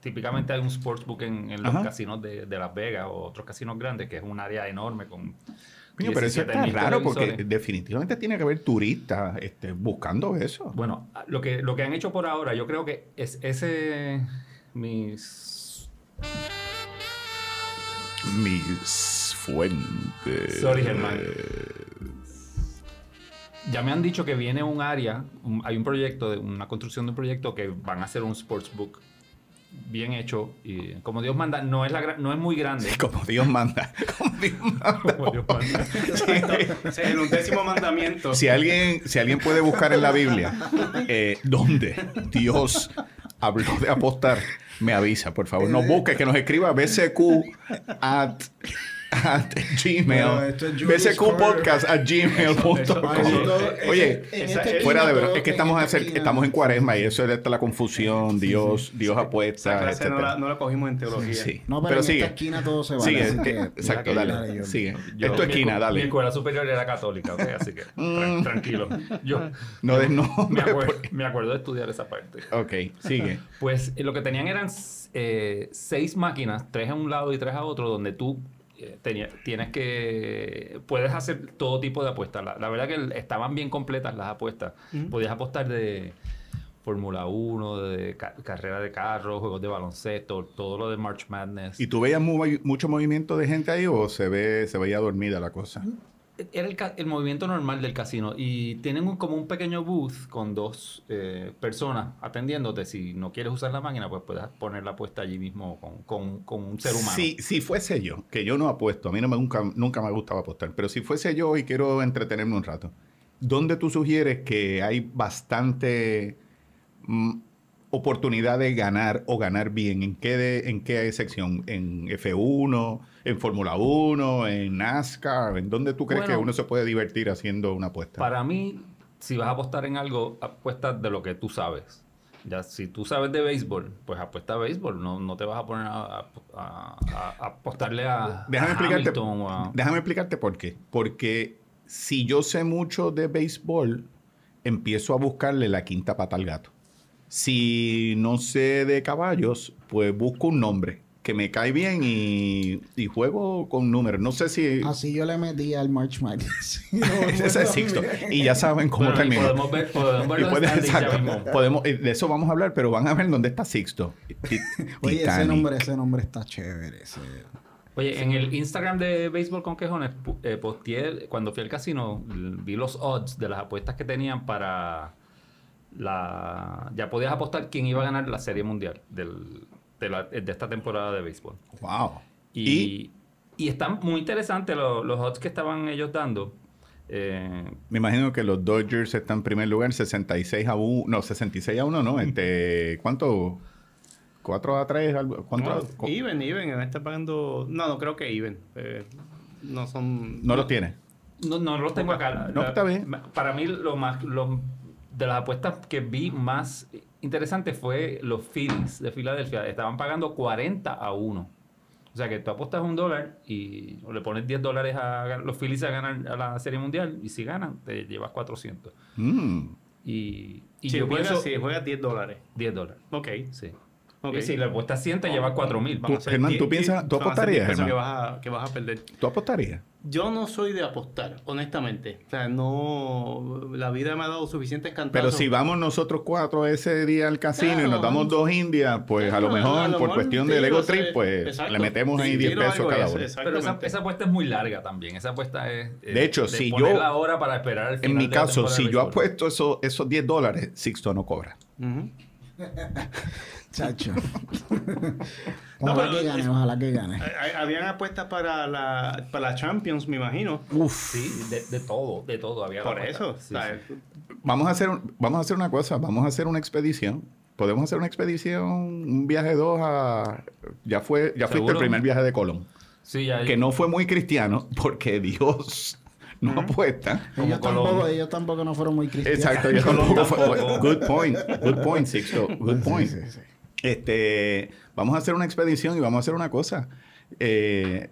típicamente hay un Sportsbook en, en los Ajá. casinos de, de Las Vegas o otros casinos grandes, que es un área enorme con... Coño, pero eso está 17.000 raro porque definitivamente tiene que haber turistas este, buscando eso. Bueno, lo que, lo que han hecho por ahora, yo creo que es ese... Mis... Mis fuentes. Sorry, Germán. Ya me han dicho que viene un área, un- hay un proyecto, de una construcción de un proyecto que van a hacer un sportsbook bien hecho y como Dios manda, no es, la, no es muy grande. Como Dios manda. Como Dios manda. Como Dios manda. El undécimo mandamiento. Si alguien, si alguien puede buscar en la Biblia eh, dónde Dios habló de apostar, me avisa, por favor. No busque, que nos escriba bcq at, at gmail. esto es bcq podcast at gmail.com. Oye, en esta fuera de verdad, es que estamos, hacer- estamos en cuaresma y eso es la confusión, Dios, Dios apuesta, clase no la, no la cogimos en teología. Sí. No, pero, pero en sigue. esta esquina todo se vale. Sigue, que- exacto, que dale. dale, yo- sigue. Yo- es tu esquina, dale. Mi escuela superior era católica, ok, así que tra- tranquilo. Yo No des me, nombre. acuer- porque- me acuerdo de estudiar esa parte. Ok, sigue. Pues eh, lo que tenían eran eh, seis máquinas, tres a un lado y tres a otro, donde tú tenía- tienes que... Puedes hacer todo tipo de apuestas. La, la verdad que estaban bien completas las apuestas. Podías apostar de Fórmula 1, de ca- carrera de carros, juegos de baloncesto, todo lo de March Madness. ¿Y tú veías mu- mucho movimiento de gente ahí o se ve se veía dormida la cosa? Era el, movimiento normal del casino y tienen como un pequeño booth con dos eh, personas atendiéndote. Si no quieres usar la máquina, pues puedes poner la apuesta allí mismo con, con- con un ser humano. Si, si fuese yo, que yo no apuesto, a mí nunca, nunca me ha gustado apostar, pero si fuese yo y quiero entretenerme un rato, ¿dónde tú sugieres que hay bastante mm, oportunidad de ganar o ganar bien? ¿En qué, de- en qué sección? ¿En F1? ¿En Fórmula 1? ¿En NASCAR? ¿En dónde tú crees Bueno, que uno se puede divertir haciendo una apuesta? Para mí, si vas a apostar en algo, apuesta de lo que tú sabes. Ya, si tú sabes de béisbol, pues apuesta a béisbol. No, no te vas a poner a, a- a- a- a apostarle a, Déjame explicarte, déjame explicarte por qué. Porque si yo sé mucho de béisbol, empiezo a buscarle la quinta pata al gato. Si no sé de caballos, pues busco un nombre que me cae bien y, y juego con números. No sé si... Así yo le metí al March Madness. Ese es Sixto. Y ya saben cómo Bueno, y termina. podemos ver, podemos ver puede- exacto. Podemos, eh, de eso vamos a hablar, pero van a ver dónde está Sixto. Oye, ese nombre, ese nombre está chévere. ese- Oye, en el Instagram de Béisbol con Quejones eh, posteé, cuando fui al casino, vi los odds de las apuestas que tenían para la... Ya podías apostar quién iba a ganar la Serie Mundial del- de, la- de esta temporada de béisbol. Wow. Y, Y y están muy interesantes lo- los odds que estaban ellos dando. Eh, me imagino que los Dodgers están en primer lugar, 66 a 1. No, 66 a 1, no. Este, ¿Cuánto? 4 a 3. algo- ¿Cuánto? No, even, even. Está pagando... No, no creo que even. Eh, no son... no los tiene. no, no los tengo acá. La- No, está bien. Para mí, lo más lo- de las apuestas que vi más interesante fue los Phillies de Filadelfia. Estaban pagando 40 a 1. O sea que tú apuestas un dólar y o le pones 10 dólares a los Phillies a ganar a la Serie Mundial y si ganan te llevas 400. Mm. Y, y si yo juegas, pienso si juegas 10 dólares. 10 dólares. Ok. Sí. Ok. Y si le apuestas 100 te llevas 4000. Vamos a hacer Germán, ¿tú 10, piensas- tú van a ser 10 apostarías, pesos que Germán? vas, a, que vas a perder. ¿Tú apostarías? Yo no soy de apostar, honestamente. O sea, no... La vida me ha dado suficientes cantazos. Pero si vamos nosotros cuatro ese día al casino y nos damos dos indias, pues a lo mejor, a lo por mejor cuestión del ego trip, pues Exacto. le metemos ahí Sí, 10 tiro pesos cada uno. Pero esa, apuesta es muy larga también. Esa apuesta es. eh, De hecho, de si yo- la hora para esperar En mi la caso, si yo apuesto eso- esos 10 dólares, Sixto no cobra. Ujú. Chacho. No, ojalá pero que gane, ojalá que gane. Habían apuestas para la, para la Champions, me imagino. Uf. Sí, de, de todo, de todo había. Por apuesta. eso. Sí. Vamos a hacer, un- vamos a hacer una cosa, vamos a hacer una expedición. Podemos hacer una expedición, un viaje dos a... Ya fue, ya fuiste el primer viaje de Colón. Sí, ya. Que no fue muy cristiano porque Dios no apuesta. Ellos tampoco, ellos tampoco no fueron muy cristianos. Exacto, yo tampoco fue- Good point, good point, Sixto, good point. Sí, sí, sí. Este, vamos a hacer una expedición y vamos a hacer una cosa. Eh,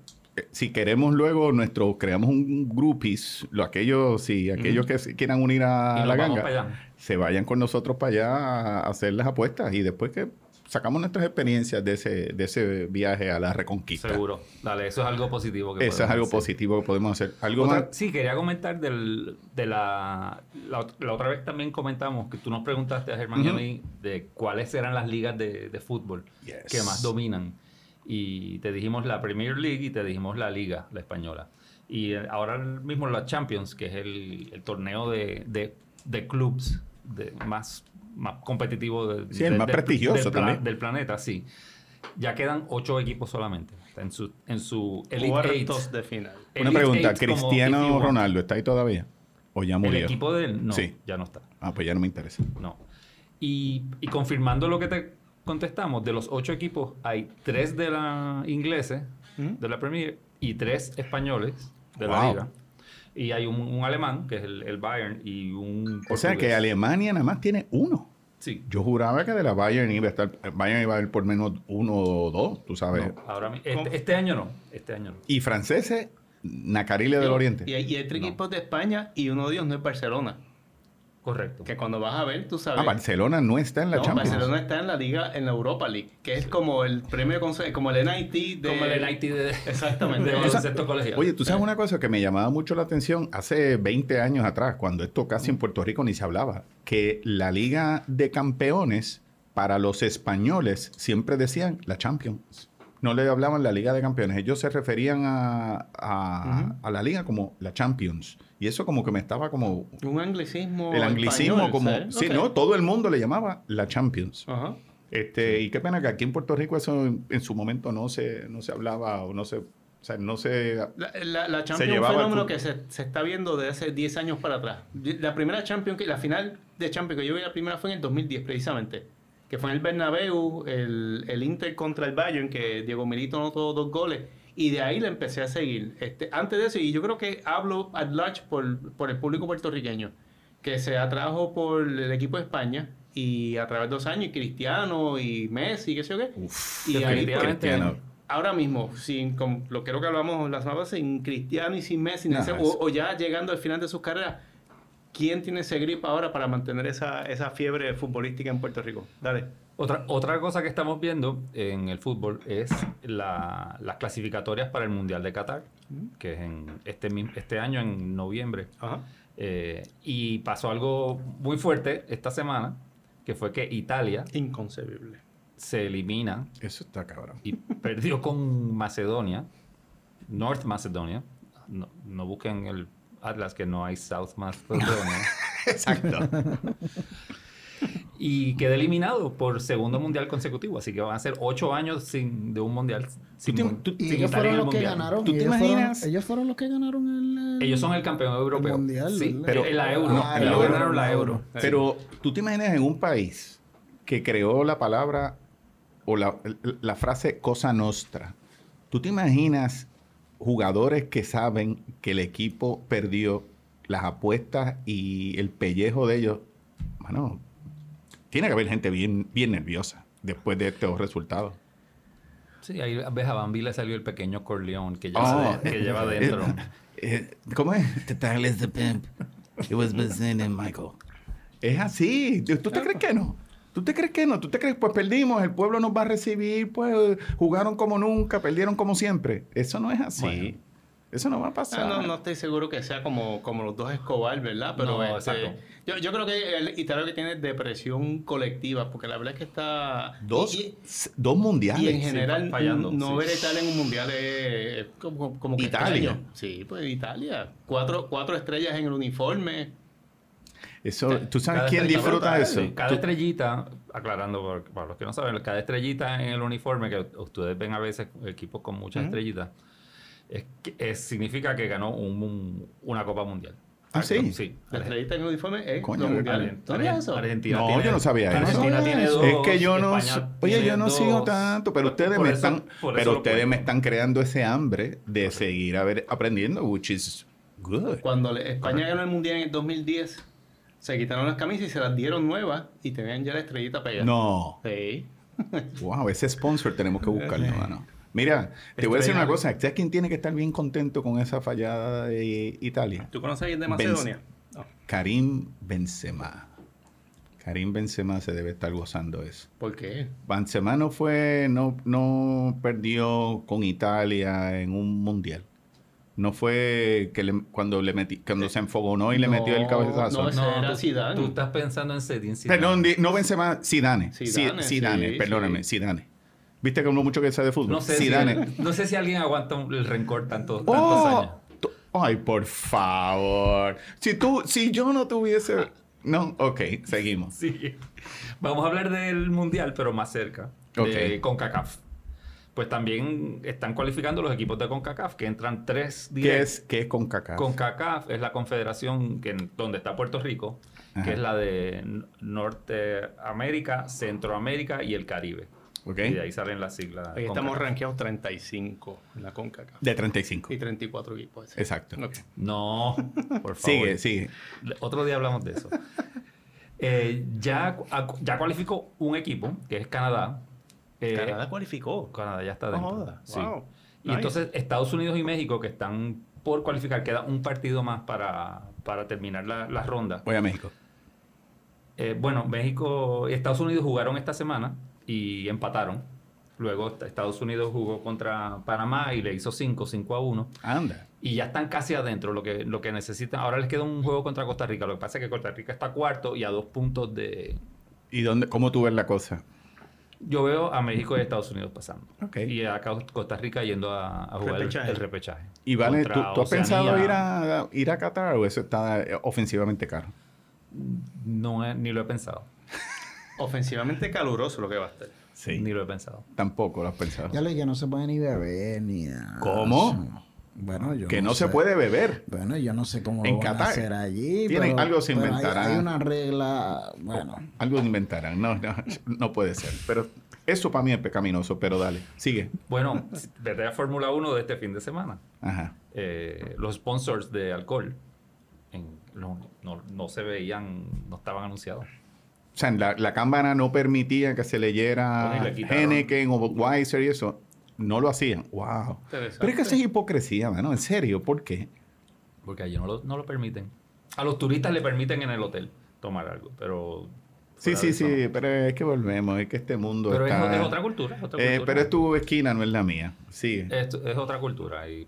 si queremos luego nuestro, creamos un groupies, lo, aquellos, si aquellos que quieran unir a la ganga, se vayan con nosotros para allá a hacer las apuestas y después que sacamos nuestras experiencias de ese, de ese viaje a la reconquista. Seguro. Dale, eso es algo positivo. Que Eso es algo hacer. positivo que podemos hacer. Algo Otra- más. sí, quería comentar del, de la, la, ot- la otra vez también comentamos que tú nos preguntaste a Germán y a mí de cuáles eran las ligas de, de fútbol Yes. que más dominan. Y te dijimos la Premier League y te dijimos la Liga, la española. Y eh, ahora mismo la Champions, que es el, el torneo de, de, de clubs de más, más competitivo de- Sí, el de- más del- prestigioso del, pla- también. del planeta, sí. Ya quedan ocho equipos solamente. Está en su, en su Elite cuartos Eight. de final. Una Elite pregunta, ¿Cristiano. Ronaldo está ahí todavía? ¿O ya El murió? equipo de él, no, Sí. ya no está. Ah, pues ya no me interesa. No. Y, y confirmando lo que te contestamos, de los ocho equipos hay tres de la ingleses, ¿Mm? de la Premier, y tres españoles de la liga. Y hay un, un alemán, que es el, el Bayern, y un O sea que. Alemania nada más tiene uno. Sí. Yo juraba que de la Bayern iba a estar, Bayern iba a haber por menos uno o dos, tú sabes. No, ahora este, este año no. Este año no. Y franceses, Nacarile del Oriente. Y hay, y hay tres No. equipos de España y uno de ellos no es Barcelona. Correcto. Que cuando vas a ver, tú sabes. ah, Barcelona no está en la no, Champions. Barcelona está en la liga, en la Europa League, que es como el premio, como el NIT de... Como el NIT de, Exactamente. de baloncesto colegial. Oye, tú sabes una cosa que me llamaba mucho la atención hace 20 años atrás, cuando esto casi en Puerto Rico ni se hablaba, que la Liga de Campeones para los españoles siempre decían la Champions. No le hablaban la Liga de Campeones. Ellos se referían a, a- Ujú. a la Liga como la Champions. Y eso como que me estaba como... Un anglicismo El anglicismo español, como... Sí, Ok. no, todo el mundo le llamaba la Champions. Ajá. Este, y qué pena que aquí en Puerto Rico eso en, en su momento no se, no se hablaba o no se... O sea, no se... La, la, la Champions es un fenómeno que se, se está viendo de hace 10 años para atrás. La primera Champions, que, la final de Champions que yo vi, la primera fue en el 2010 precisamente. Que fue en el Bernabéu, el, el Inter contra el Bayern, que Diego Milito anotó dos goles. Y de ahí la empecé a seguir. Este, antes de eso, y yo creo que hablo at large por, por el público puertorriqueño, que se atrajo por el equipo de España y a través de los años, y Cristiano y Messi, qué sé yo qué. y ahí, definitivamente. Cristiano. ahora mismo, sin, con lo creo que hablamos la semana pasada, sin Cristiano y sin Messi, ese- o ya llegando al final de sus carreras, ¿quién tiene ese grip ahora para mantener esa, esa fiebre futbolística en Puerto Rico? Dale. Otra, otra cosa que estamos viendo en el fútbol es la- las clasificatorias para el Mundial de Qatar, que es en este, este año, en noviembre. Ajá. Eh, y pasó algo muy fuerte esta semana, que fue que Italia Inconcebible. se elimina Eso está cabrón. y perdió con Macedonia, North Macedonia. No, no busquen el Atlas que no hay South Macedonia. Exacto. y quedó eliminado por segundo mundial consecutivo. Así que van a ser ocho años sin, de un mundial. Sin, te- mun- tú- Y sin ellos fueron el los que ganaron. ¿Tú te ellos, fueron, imaginas? ellos fueron los que ganaron el. el- Ellos son el campeón europeo. mundial, sí, pero en la euro. no, en el la euro. euro ganaron la euro. Pero tú te imaginas en un país que creó la palabra o la, la frase cosa nostra. ¿Tú te imaginas jugadores que saben que el equipo perdió las apuestas y el pellejo de ellos? Bueno, tiene que haber gente bien, bien nerviosa después de estos resultados. Sí, ahí ves a Bambi le salió el pequeño Corleón que Oh. lleva, que lleva dentro. Eh, ¿Cómo es? The tile is the pimp. It was Bazin and Michael. Es así. ¿Tú te crees que no? ¿Tú te crees que no? ¿Tú te crees? Pues perdimos, el pueblo nos va a recibir, pues jugaron como nunca, perdieron como siempre. Eso no es así. Bueno. Eso no va a pasar. no, no estoy seguro que sea como, como los dos Escobar, ¿verdad? Pero No, este, exacto. yo, yo creo que el Italia que tiene depresión colectiva, porque la verdad es que está... Dos, y- dos mundiales. Y en sí, general, fa- fallando, no sí. ver a Italia en un mundial es como, como que Italia. extraño. Sí, pues Italia. Cuatro, cuatro estrellas en el uniforme. Eso, ¿Tú Cada sabes quién estrella- disfruta sí, eso? Cada Tú- estrellita, aclarando para los que no saben, cada estrellita en el uniforme, que ustedes ven a veces equipos con muchas estrellitas, es, es- significa que ganó un- un- una Copa Mundial. Ah, sí. Sí. La estrellita en el uniforme es Coño. Argen- ¿Tú sabías eso? Argentina No, tiene- yo no sabía eso. Argentina No tiene dos. es que yo no, España oye, yo no dos. sigo tanto, pero ustedes Por me eso- están, pero ustedes me están creando ese hambre de seguir a ver, aprendiendo, which is good. Cuando le- España ganó el mundial en el 2010, se quitaron las camisas y se las dieron nuevas y tenían ya la estrellita pegada. No. Sí. Wow, ese sponsor tenemos que buscarlo, mano. Mira, te voy a decir una cosa. ¿Sabes quién tiene que estar bien contento con esa fallada de Italia? ¿Tú conoces a alguien de Benz- Macedonia? No. Karim Benzema. Karim Benzema se debe estar gozando eso. ¿Por qué? Benzema no fue, no, no perdió con Italia en un mundial. No fue que le- cuando le metí, cuando se enfogonó y le No, metió el cabezazo. no, ese era tú, Zidane. tú estás pensando en Zidane. Zidane. Perdón, no Benzema, Zidane. Zidane, Sí, Zidane, sí, perdóname, sí. Zidane. ¿Viste que hablo mucho que sabe de fútbol? No sé, Zidane. si, no sé si alguien aguanta el rencor tanto, tantos Oh, años. t- Ay, por favor. Si tú, si yo no tuviese. No, ok, seguimos. Sí. Vamos a hablar del mundial, pero más cerca. De. CONCACAF. Pues también están cualificando los equipos de CONCACAF, que entran tres ¿Qué directos. es, qué es con caca? CONCACAF es la confederación que, donde está Puerto Rico, Ajá. que es la de Norteamérica, Centroamérica y el Caribe. Ok. Y de ahí salen las siglas. Ahí estamos CONCACAF. rankeados 35 en la CONCACAF. De 35. Y 34 equipos. Exacto. No, por favor. Sigue, sigue. Otro día hablamos de eso. Eh, ya, ya cualificó un equipo, que es Canadá. Eh, Canadá cualificó. Canadá ya está dentro. Sí. Wow. Y Nice. entonces Estados Unidos y México, que están por cualificar, queda un partido más para, para terminar la, la ronda. Voy a México. Eh, bueno, México y Estados Unidos jugaron esta semana y empataron. Luego est- Estados Unidos jugó contra Panamá y le hizo 5, 5 a 1. Anda. Y ya están casi adentro lo que, lo que necesitan. Ahora les queda un juego contra Costa Rica. Lo que pasa es que Costa Rica está cuarto y a dos puntos de... ¿Y dónde, cómo tú ves la cosa? Yo veo a México y Estados Unidos pasando. Ok. Y a Costa Rica yendo a, a jugar el- Repechaje. el repechaje. Y vale, ¿tú, tú has pensado ir a, ir a Qatar o eso está eh, ofensivamente caro? No, ni lo he pensado. Ofensivamente caluroso lo que va a estar. Ni lo he pensado. Tampoco lo has pensado. Ya le que no se puede ni beber ni nada. ¿Cómo? Bueno, yo que no, se puede beber. Bueno, yo no sé cómo En lo van Qatar. a hacer allí. Tienen- pero- algo se pero inventarán. Hay, una regla, bueno. Algo inventarán. No, no, no puede ser. Pero eso para mí es pecaminoso, pero dale. Sigue. Bueno, desde la Fórmula 1 de este fin de semana. Ajá. eh, los sponsors de alcohol en- no, no- no se veían, no estaban anunciados. O sea, la, la cámara no permitía que se leyera. Henneken o Weiser y eso. No lo hacían. Wow. Pero es que eso es hipocresía, mano. En serio, ¿por qué? Porque allí no lo, no lo permiten. A los turistas le permiten en el hotel tomar algo, pero... Sí, sí, sí, no. pero es que volvemos, es que este mundo Pero es, está... es otra cultura. es otra Eh, cultura. pero es tu esquina, no es la mía. Sí. Esto es otra cultura y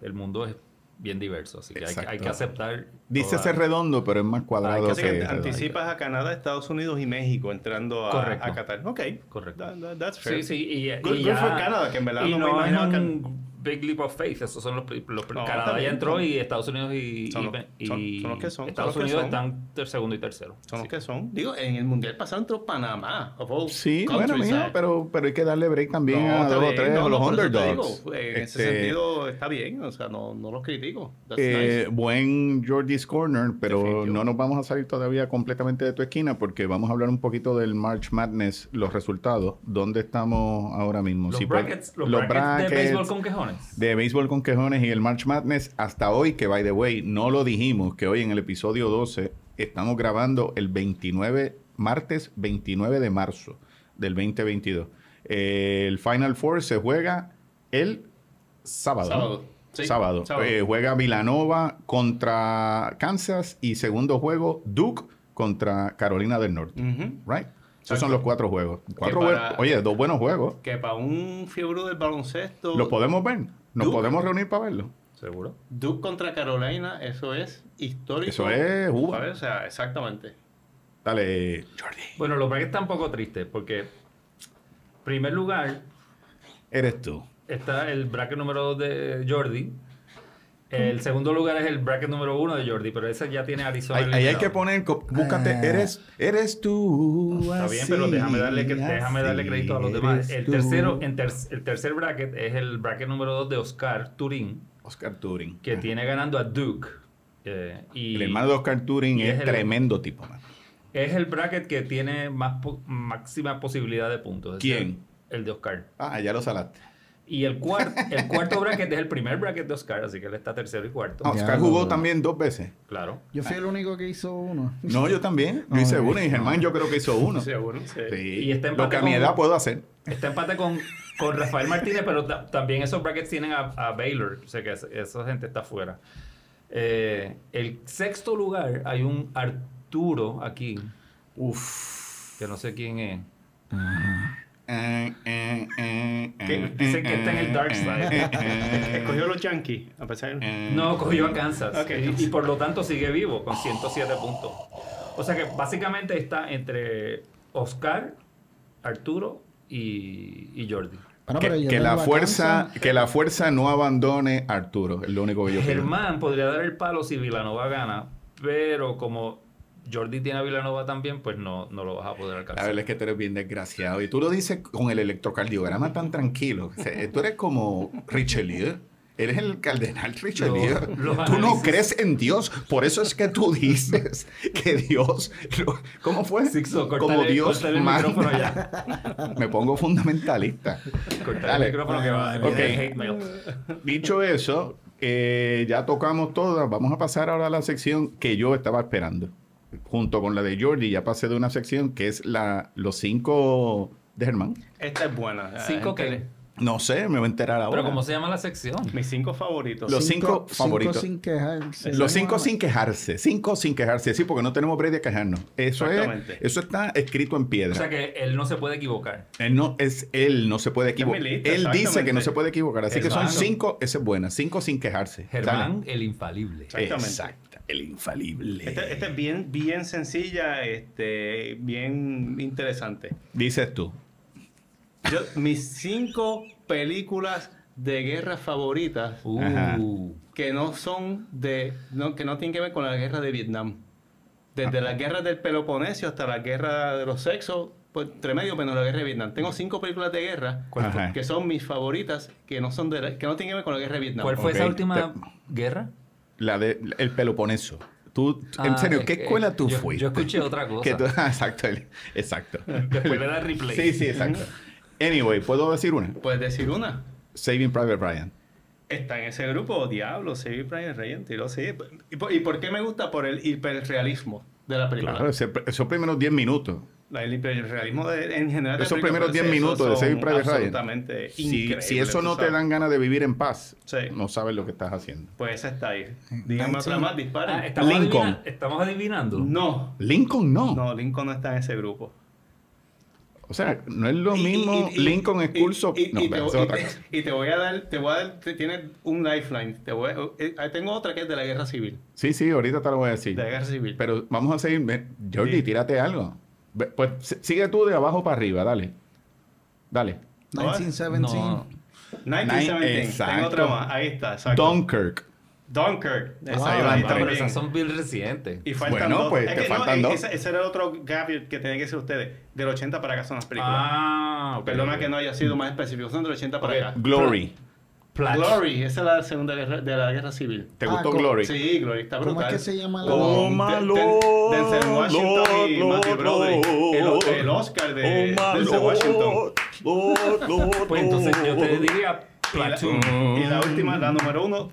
el mundo es bien diverso, así que hay, que- hay que aceptar. Dice toda- ser redondo, pero es más cuadrado Así que... que redondo. anticipas a Canadá, Estados Unidos y México entrando a, Correcto. a Qatar. Ok. Correcto. That- that- that's fair. Sí, sí, y, Good- y good ya- for Canada, que en verdad y no me no, big leap of faith, esos son los, los No, Canadá ya entró y Estados Unidos y, son los- y son- son los que son, Estados los Unidos están ter- segundo y tercero. Son los que son. Digo, en el Mundial pasado entró Panamá. of all Sí, bueno, ¿sabes? pero, pero hay que darle break también No, a dos o tres, No, los underdogs. digo, En ese Este, sentido está bien, o sea, no, no los critico. Eh, nice. Buen Georgie's Corner, pero Definitivo. no nos vamos a salir todavía completamente de tu esquina porque vamos a hablar un poquito del March Madness, los resultados. ¿Dónde estamos ahora mismo? Los, Si puede- brackets, los, brackets, de béisbol con quejones. De béisbol con quejones y el March Madness hasta hoy, que by the way, no lo dijimos, que hoy en el episodio 12 estamos grabando el 29, martes 29 de marzo del 2022. Eh, el Final Four se juega el sábado. Sábado. Sí, sábado. sábado. Eh, juega Villanova contra Kansas y segundo juego Duke contra Carolina del Norte. Right? Esos son los cuatro juegos. Cuatro para- buen- Oye, dos buenos juegos. Que para un fiebre del baloncesto, ¿Los podemos ver? ¿Nos Duke. podemos reunir para verlo? Seguro. Duke contra Carolina, eso es histórico. Eso es uva. ¿sabes? O sea, exactamente. Dale, Jordi. Bueno, los brackets están un poco tristes porque, primer lugar, Eres tú. está el bracket número 2 de Jordi. El segundo lugar es el bracket número 1 de Jordi, pero ese ya tiene Arizona. Ahí, ahí hay que poner, búscate, Ah. eres, eres tú. Está bien, pero déjame darle, que, déjame darle crédito a los demás. eres El tú. tercero, en ter- el tercer bracket es el bracket número 2 de Oscar Turín, Oscar Turing. que tiene ganando a Duke. eh, y El hermano de Oscar Turing y es, es el- tremendo tipo, man. es el bracket que tiene más po- máxima posibilidad de puntos. ¿Quién? El, el de Oscar. Ah, ya lo salaste. Y el, cuar- el cuarto bracket es el primer bracket de Oscar, así que él está tercero y cuarto. Ah, Oscar jugó también dos veces. Claro. Yo fui el único que hizo uno. No, yo también. Yo No, hice uno y Germán yo creo que hizo uno. Seguro, sí. Sí. Y está Lo que a mi con- edad puedo hacer. Está empate con, con Rafael Martínez, pero ta- también esos brackets tienen a, a Baylor. O sea que es- esa gente está fuera. Eh, el sexto lugar hay un Arturo aquí, Uf. que no sé quién es. Eh, Que eh, dicen que eh, está en el dark eh, side. eh, eh, Escogió los Yankees, a pesar eh. No, cogió a Kansas. Ok. Y, y por lo tanto sigue vivo con 107 puntos. O sea que básicamente está entre Oscar, Arturo y, y Jordi. Bueno, que, que la fuerza, Kansas. que la fuerza no abandone a Arturo, es lo único que yo pido. Germán podría dar el palo si Villanova gana, pero como Jordi tiene a Villanova también, pues no, no lo vas a poder La alcanzar. verdad es que tú eres bien desgraciado. Y tú lo dices con el electrocardiograma tan tranquilo. O sea, tú eres como Richelieu. Eres el cardenal Richelieu. Tú no crees en Dios. Por eso es que tú dices que Dios... ¿Cómo fue? Sixto, como córtale- Dios el micrófono ya. Me pongo fundamentalista. Cortar Dale. el micrófono que va. Ok. viene el hate mail. Dicho eso, eh, ya tocamos todas. Vamos a pasar ahora a la sección que yo estaba esperando. Junto con la de Jordi, ya pasé de una sección que es la los cinco de Germán. Esta es buena. ¿Cinco qué? No sé, me voy a enterar ahora. Pero ¿cómo se llama la sección? Mis cinco favoritos. Los cinco favoritos. sin quejarse. Los cinco sin quejarse, cinco sin quejarse, sí, porque no tenemos break de quejarnos. Eso es, eso está escrito en piedra. O sea que él no se puede equivocar. Él no, es él no se puede equivocar. lista, Él dice que no se puede equivocar, así que son cinco, esa es buena, cinco sin quejarse. Germán, el infalible. Exactamente. Exacto, el infalible. Esta es bien, bien sencilla, este, bien interesante. Dices tú. Yo- mis cinco películas de guerra favoritas. Uh, que no son de, no, que no tienen que ver con la guerra de Vietnam. Desde la guerra del Peloponesio hasta la guerra de los sexos, pues, entre medio menos la guerra de Vietnam. Tengo cinco películas de guerra que son mis favoritas, que no son de la- que no tienen que ver con la guerra de Vietnam. ¿Cuál fue esa última te- guerra? La de el Peloponeso. Tú, en Ah, serio, es ¿qué escuela tú yo- fuiste? Yo escuché otra Que cosa. tú- ah, exacto, exacto. Después le da replay. Sí, sí, exacto. Anyway, ¿puedo decir una? Puedes decir una. Saving Private Ryan. Está en ese grupo, Diablo, Saving Private Ryan, tiró sí. ¿Y por, y por qué me gusta? Por el hiperrealismo de la película. Claro, esos primeros 10 minutos. El imperialismo de- en general. Esos primeros 10 francesas minutos de Saving Private Ryan. Absolutamente Si, si eso no te dan ganas de vivir en paz, Sí. no sabes lo que estás haciendo. Pues esa está ahí. Dígame otra más, disparen. Ah, ¿estamos, Lincoln. adivina- ¿Estamos adivinando? No, Lincoln no. no, Lincoln no está en ese grupo. O sea, no es lo Y- mismo y- y- Lincoln Expulso. y- y- no, y te, otra y- cosa. y te voy a dar, te voy a dar, te- tienes un lifeline. Te voy a- eh, eh, tengo otra que es de la guerra civil. Sí, sí, ahorita te lo voy a decir. De la guerra civil. Pero vamos a seguir. Jordi, Sí. tírate algo. Pues si- sigue tú de abajo para arriba, dale. Dale. 1917. No. 1917. Exacto. Tengo otra más. Ahí está. exacto. Dunkirk. Dunkirk. Esa Wow. ahí Ahí pero esas son bien recientes. Y faltan Bueno, dos. pues, Es te que no, faltan eh, dos. Ese, ese era el otro gap que tenían que ser ustedes. Del 80 para acá son las películas. Ah, ok. Perdona que no haya sido más específico. Son del 80 para Ok. acá. Glory. Platch. Glory. Esa es la segunda guerra de la guerra civil. ¿Te Ah, gustó Glory? Sí, Glory está ¿Cómo brutal. es que se llama la- Con Oh, Den- Lord, Denzel Washington y Lord, Matthew Broderick. El, Lord. el Oscar de Oh, Denzel Lord, Washington. Lord, Lord, Pues entonces yo te Lord. diría Y la, Platoon. y la última, la número uno,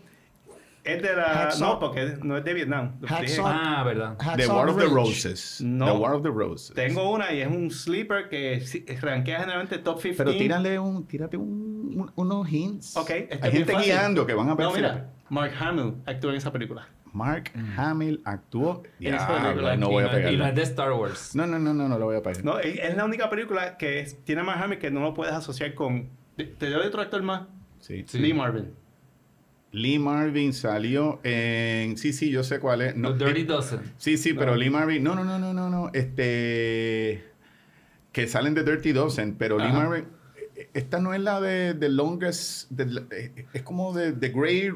es de la... No, porque no es de Vietnam. Ah, verdad. The War of the. Roses. No. The War of the Roses. Tengo una y es un sleeper que rankea generalmente top 15. Pero tírale un, tírate un, un- unos hints. Ok, este es Hay gente fácil. guiando que van a ver. No, mira, Mark Hamill actuó en esa película. Mark Hamill actuó. En esa película. no y, voy a no, y es de Star Wars. No, no, no, no, no lo voy a pegar. No, es la única película que es- tiene a Mark Hamill que no lo puedes asociar con... ¿Te te doy otro actor más? Sí. Sí. Lee Marvin. Lee Marvin salió en. Sí, sí, yo sé cuál es. No, The Dirty eh, Dozen. Sí, sí, pero Lee Marvin. No, no, no, no, no, no. Este. Que salen de Dirty Dozen, pero Lee. Marvin. eh, Esta no es la de The Longest. de eh, es como de The Great.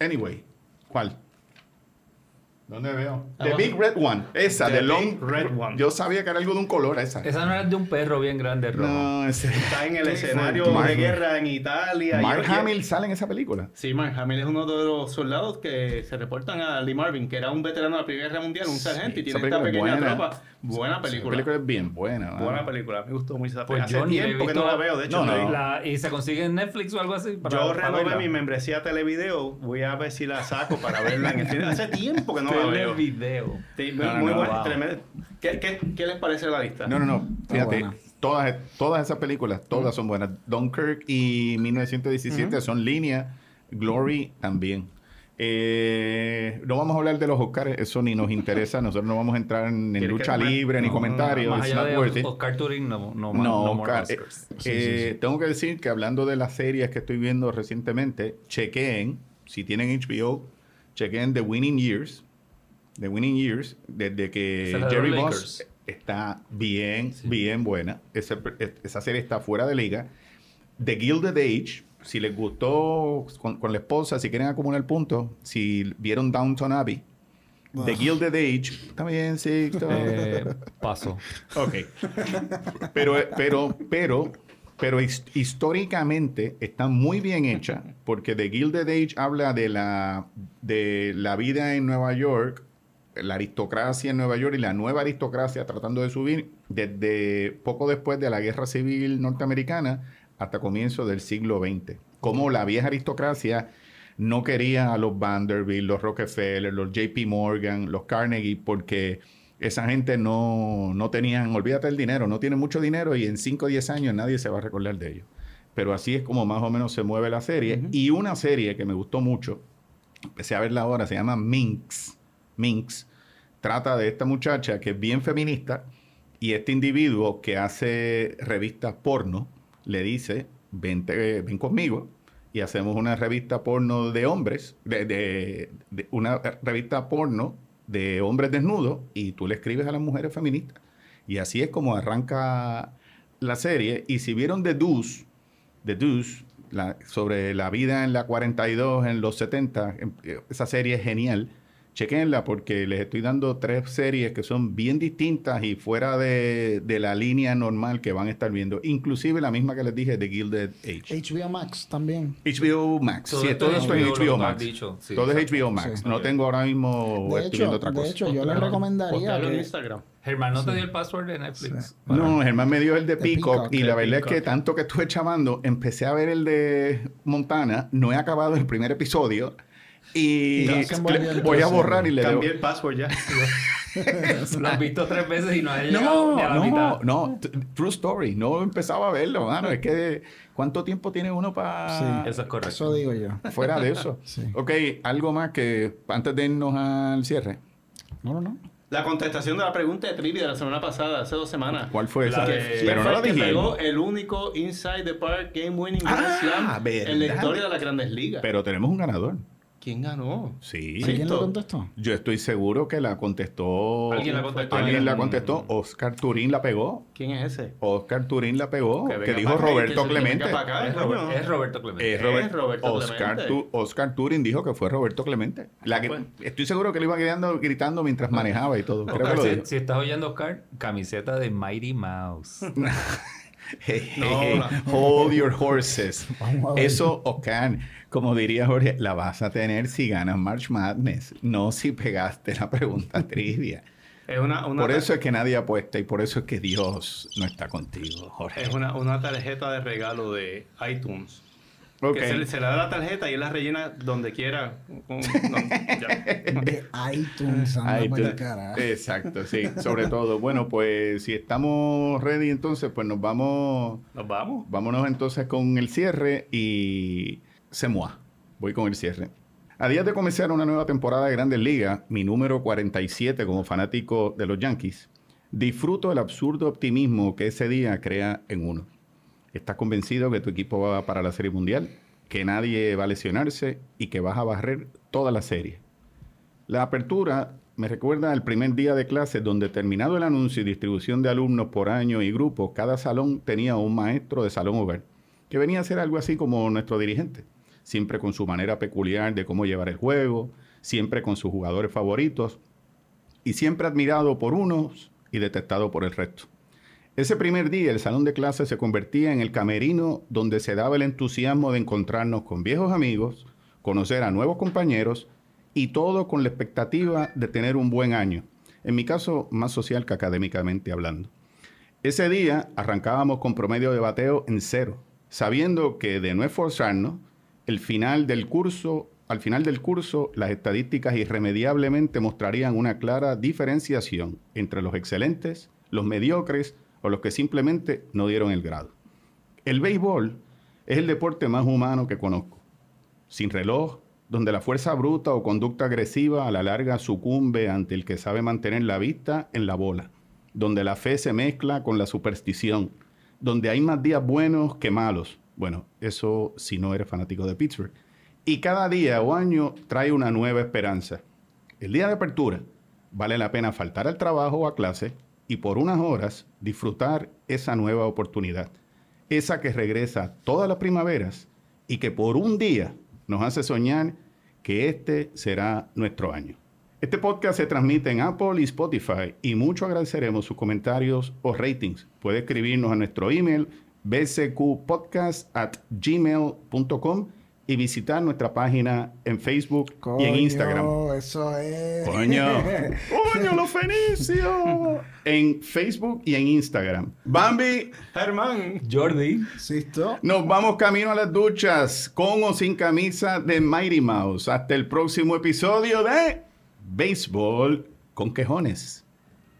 Anyway. ¿Cuál? ¿Dónde veo? The Abajo. Big Red One. Esa, The The, Big Long Red One. Yo sabía que era algo de un color, esa. Esa no era de un perro bien grande rojo. No, ese. Está en el escenario Mark- de guerra en Italia. Mark Y- Hamill sale en esa película. Sí, Mark Hamill es uno de los soldados que se reportan a Lee Marvin, que era un veterano de la Primera Guerra Mundial, un sargento, y tiene esta película es pequeña buena. tropa. Buena La película. película es bien buena. ¿no? Buena película. Me gustó mucho esa Pues película. yo Hace tiempo que no la veo. De hecho, No, no. La- ¿Y se consigue en Netflix o algo así? para- yo renové mi membresía Televideo. Voy a ver si la saco para verla en el cine. Hace tiempo que no la veo. video. Sí, No, no, muy no, buena, wow. tremenda. ¿Qué, qué, qué les parece la lista? No, no, no. Fíjate, todas, todas esas películas, todas son buenas. Dunkirk y 1917 son líneas. Glory también. Eh, no vamos a hablar de los Oscars, eso ni nos interesa. Nosotros no vamos a entrar en, en ¿Quieres lucha que- libre ni no, comentarios. Más allá de. Oscar Turing, no, no, No, Oscar, eh, Oscars. eh, Tengo que decir que hablando de las series que estoy viendo recientemente, chequeen, si tienen HBO, chequeen The Winning Years. The Winning Years, desde que Esa es de Jerry Boss Lakers. está bien, Sí. bien buena. Ese- esa serie está fuera de liga. The Gilded Age, si les gustó con, con la esposa, si quieren acumular puntos, si vieron Downton Abbey, The Gilded Age, está bien, sí. Eh, paso. Ok. Pero, pero, pero, pero his- históricamente está muy bien hecha porque The Gilded Age habla de la, de la vida en Nueva York, la aristocracia en Nueva York y la nueva aristocracia tratando de subir desde poco después de la Guerra Civil Norteamericana hasta comienzo del siglo XX. Como la vieja aristocracia no quería a los Vanderbilt, los Rockefeller, los JP Morgan, los Carnegie, porque esa gente no, no tenían, olvídate del dinero, no tienen mucho dinero y en 5 o 10 años nadie se va a recordar de ellos. Pero así es como más o menos se mueve la serie. Y una serie que me gustó mucho, empecé a verla ahora, se llama Minx. Minx. Trata de esta muchacha que es bien feminista y este individuo que hace revistas porno le dice, Vente, ven conmigo y hacemos una revista porno de hombres, de, una revista porno de hombres desnudos y tú le escribes a las mujeres feministas. Y así es como arranca la serie. Y si vieron The Deuce, The Deuce, sobre la vida en la 42, en los 70, em- eh, esa serie es genial. Chequenla porque les estoy dando tres series que son bien distintas y fuera de, de la línea normal que van a estar viendo. Inclusive la misma que les dije de Gilded Age. HBO Max también. HBO Max. Todo sí, todo es esto es HBO, que HBO Max. dicho, sí, todo es. HBO Max. Sí. No tengo ahora mismo De estoy hecho, viendo otra de cosa. hecho, yo les recomendaría postalo en que... Instagram. Germán, ¿no te dio el password de Netflix? No, Germán me dio el de De Peacock, Peacock, y de la verdad es que tanto que estuve chavando, empecé a ver el de Montana, no he acabado el primer episodio Y le- voy a borrar y le debo. Cambié el password ya. Lo has visto tres veces y no has llegado No, ni a la no, mitad. no, true story. No empezaba a verlo, mano. Es que, ¿cuánto tiempo tiene uno para Sí. Eso es correcto. Eso digo yo. fuera de eso? Sí. Ok, algo más que antes de irnos al cierre. No, no, no. La contestación de la pregunta de trivia de la semana pasada, hace dos semanas. ¿Cuál fue La esa? de- Pero ¿Quién no la pegó el único Inside the Park Game Winning Ah, Grand Slam en la historia de las grandes ligas. Pero tenemos un ganador. ¿Quién ganó? Sí. ¿Quién lo Listo. contestó? Yo estoy seguro que la contestó. Alguien la contestó. Alguien la Alguien. contestó. Oscar Turín la pegó. ¿Quién es ese? Oscar Turín la pegó. Que, dijo acá, Roberto que Clemente. acá, Es, coño. Robert- es Roberto Clemente. Es Robert- Es Roberto Oscar, Clemente. Tu- Oscar Turing dijo que fue Roberto Clemente. La que, Pues. estoy seguro que le iba gritando, gritando mientras manejaba y todo. Creo que lo si estás oyendo Oscar, camiseta de Mighty Mouse. Hey, hold your horses. Eso, Ocan, como diría Jorge, la vas a tener si ganas March Madness, no si pegaste la pregunta trivia. Es una, una Por eso es que nadie apuesta y por eso es que Dios no está contigo, Jorge. es una, una tarjeta de regalo de iTunes. Ok. Que se, le- se le da la tarjeta y él la rellena donde quiera. Con- no, ya. De iTunes, anda por tú- el carajo. Exacto, sí, sobre todo. Bueno, pues si estamos ready entonces, pues nos vamos, Nos vamos. vámonos entonces con el cierre y se moa. Voy con el cierre. A días de comenzar una nueva temporada de Grandes Ligas, mi número 47 como fanático de los Yankees, disfruto el absurdo optimismo que ese día crea en uno. Estás convencido que tu equipo va para la Serie Mundial, que nadie va a lesionarse y que vas a barrer toda la serie. La apertura me recuerda al primer día de clase donde terminado el anuncio y distribución de alumnos por año y grupo, cada salón tenía un maestro de salón hogar, que venía a ser algo así como nuestro dirigente, siempre con su manera peculiar de cómo llevar el juego, siempre con sus jugadores favoritos y siempre admirado por unos y detestado por el resto. Ese primer día el salón de clase se convertía en el camerino donde se daba el entusiasmo de encontrarnos con viejos amigos, conocer a nuevos compañeros y todo con la expectativa de tener un buen año. En mi caso, más social que académicamente hablando. Ese día arrancábamos con promedio de bateo en cero, sabiendo que de no esforzarnos, al final del curso, las estadísticas irremediablemente mostrarían una clara diferenciación entre los excelentes, los mediocres o los que simplemente no dieron el grado. El béisbol es el deporte más humano que conozco. Sin reloj, donde la fuerza bruta o conducta agresiva a la larga sucumbe ante el que sabe mantener la vista en la bola, donde la fe se mezcla con la superstición, donde hay más días buenos que malos. Bueno, eso si no eres fanático de Pittsburgh. Y cada día o año trae una nueva esperanza. El día de apertura vale la pena faltar al trabajo o a clase y por unas horas disfrutar esa nueva oportunidad. Esa que regresa todas las primaveras y que por un día nos hace soñar que este será nuestro año. Este podcast se transmite en Apple y Spotify y mucho agradeceremos sus comentarios o ratings. Puede escribirnos a nuestro email bcqpodcast@gmail.com y visitar nuestra página en Facebook y en Instagram. Eso es. Coño. Coño, los fenicios. En Facebook y en Instagram. Bambi, Germán. Jordi. ¿Sisto? nos vamos camino a las duchas, con o sin camisa de Mighty Mouse. Hasta el próximo episodio de Béisbol con quejones.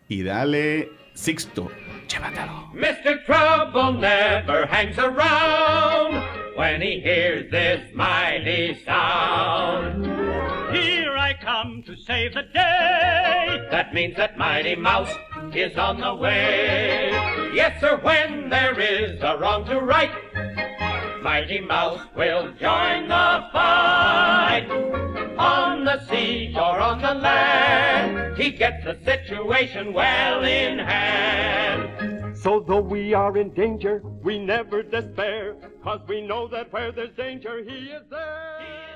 Y dale, Sixto, llévatelo. Mr. Trouble never hangs around when he hears this mighty sound. Here I come to save the day. That means that Mighty Mouse is on the way. Yes, sir, when there is a wrong to right, Mighty Mouse will join the fight. On the sea or on the land, he gets the situation well in hand. So though we are in danger, we never despair, cause we know that where there's danger, he is there.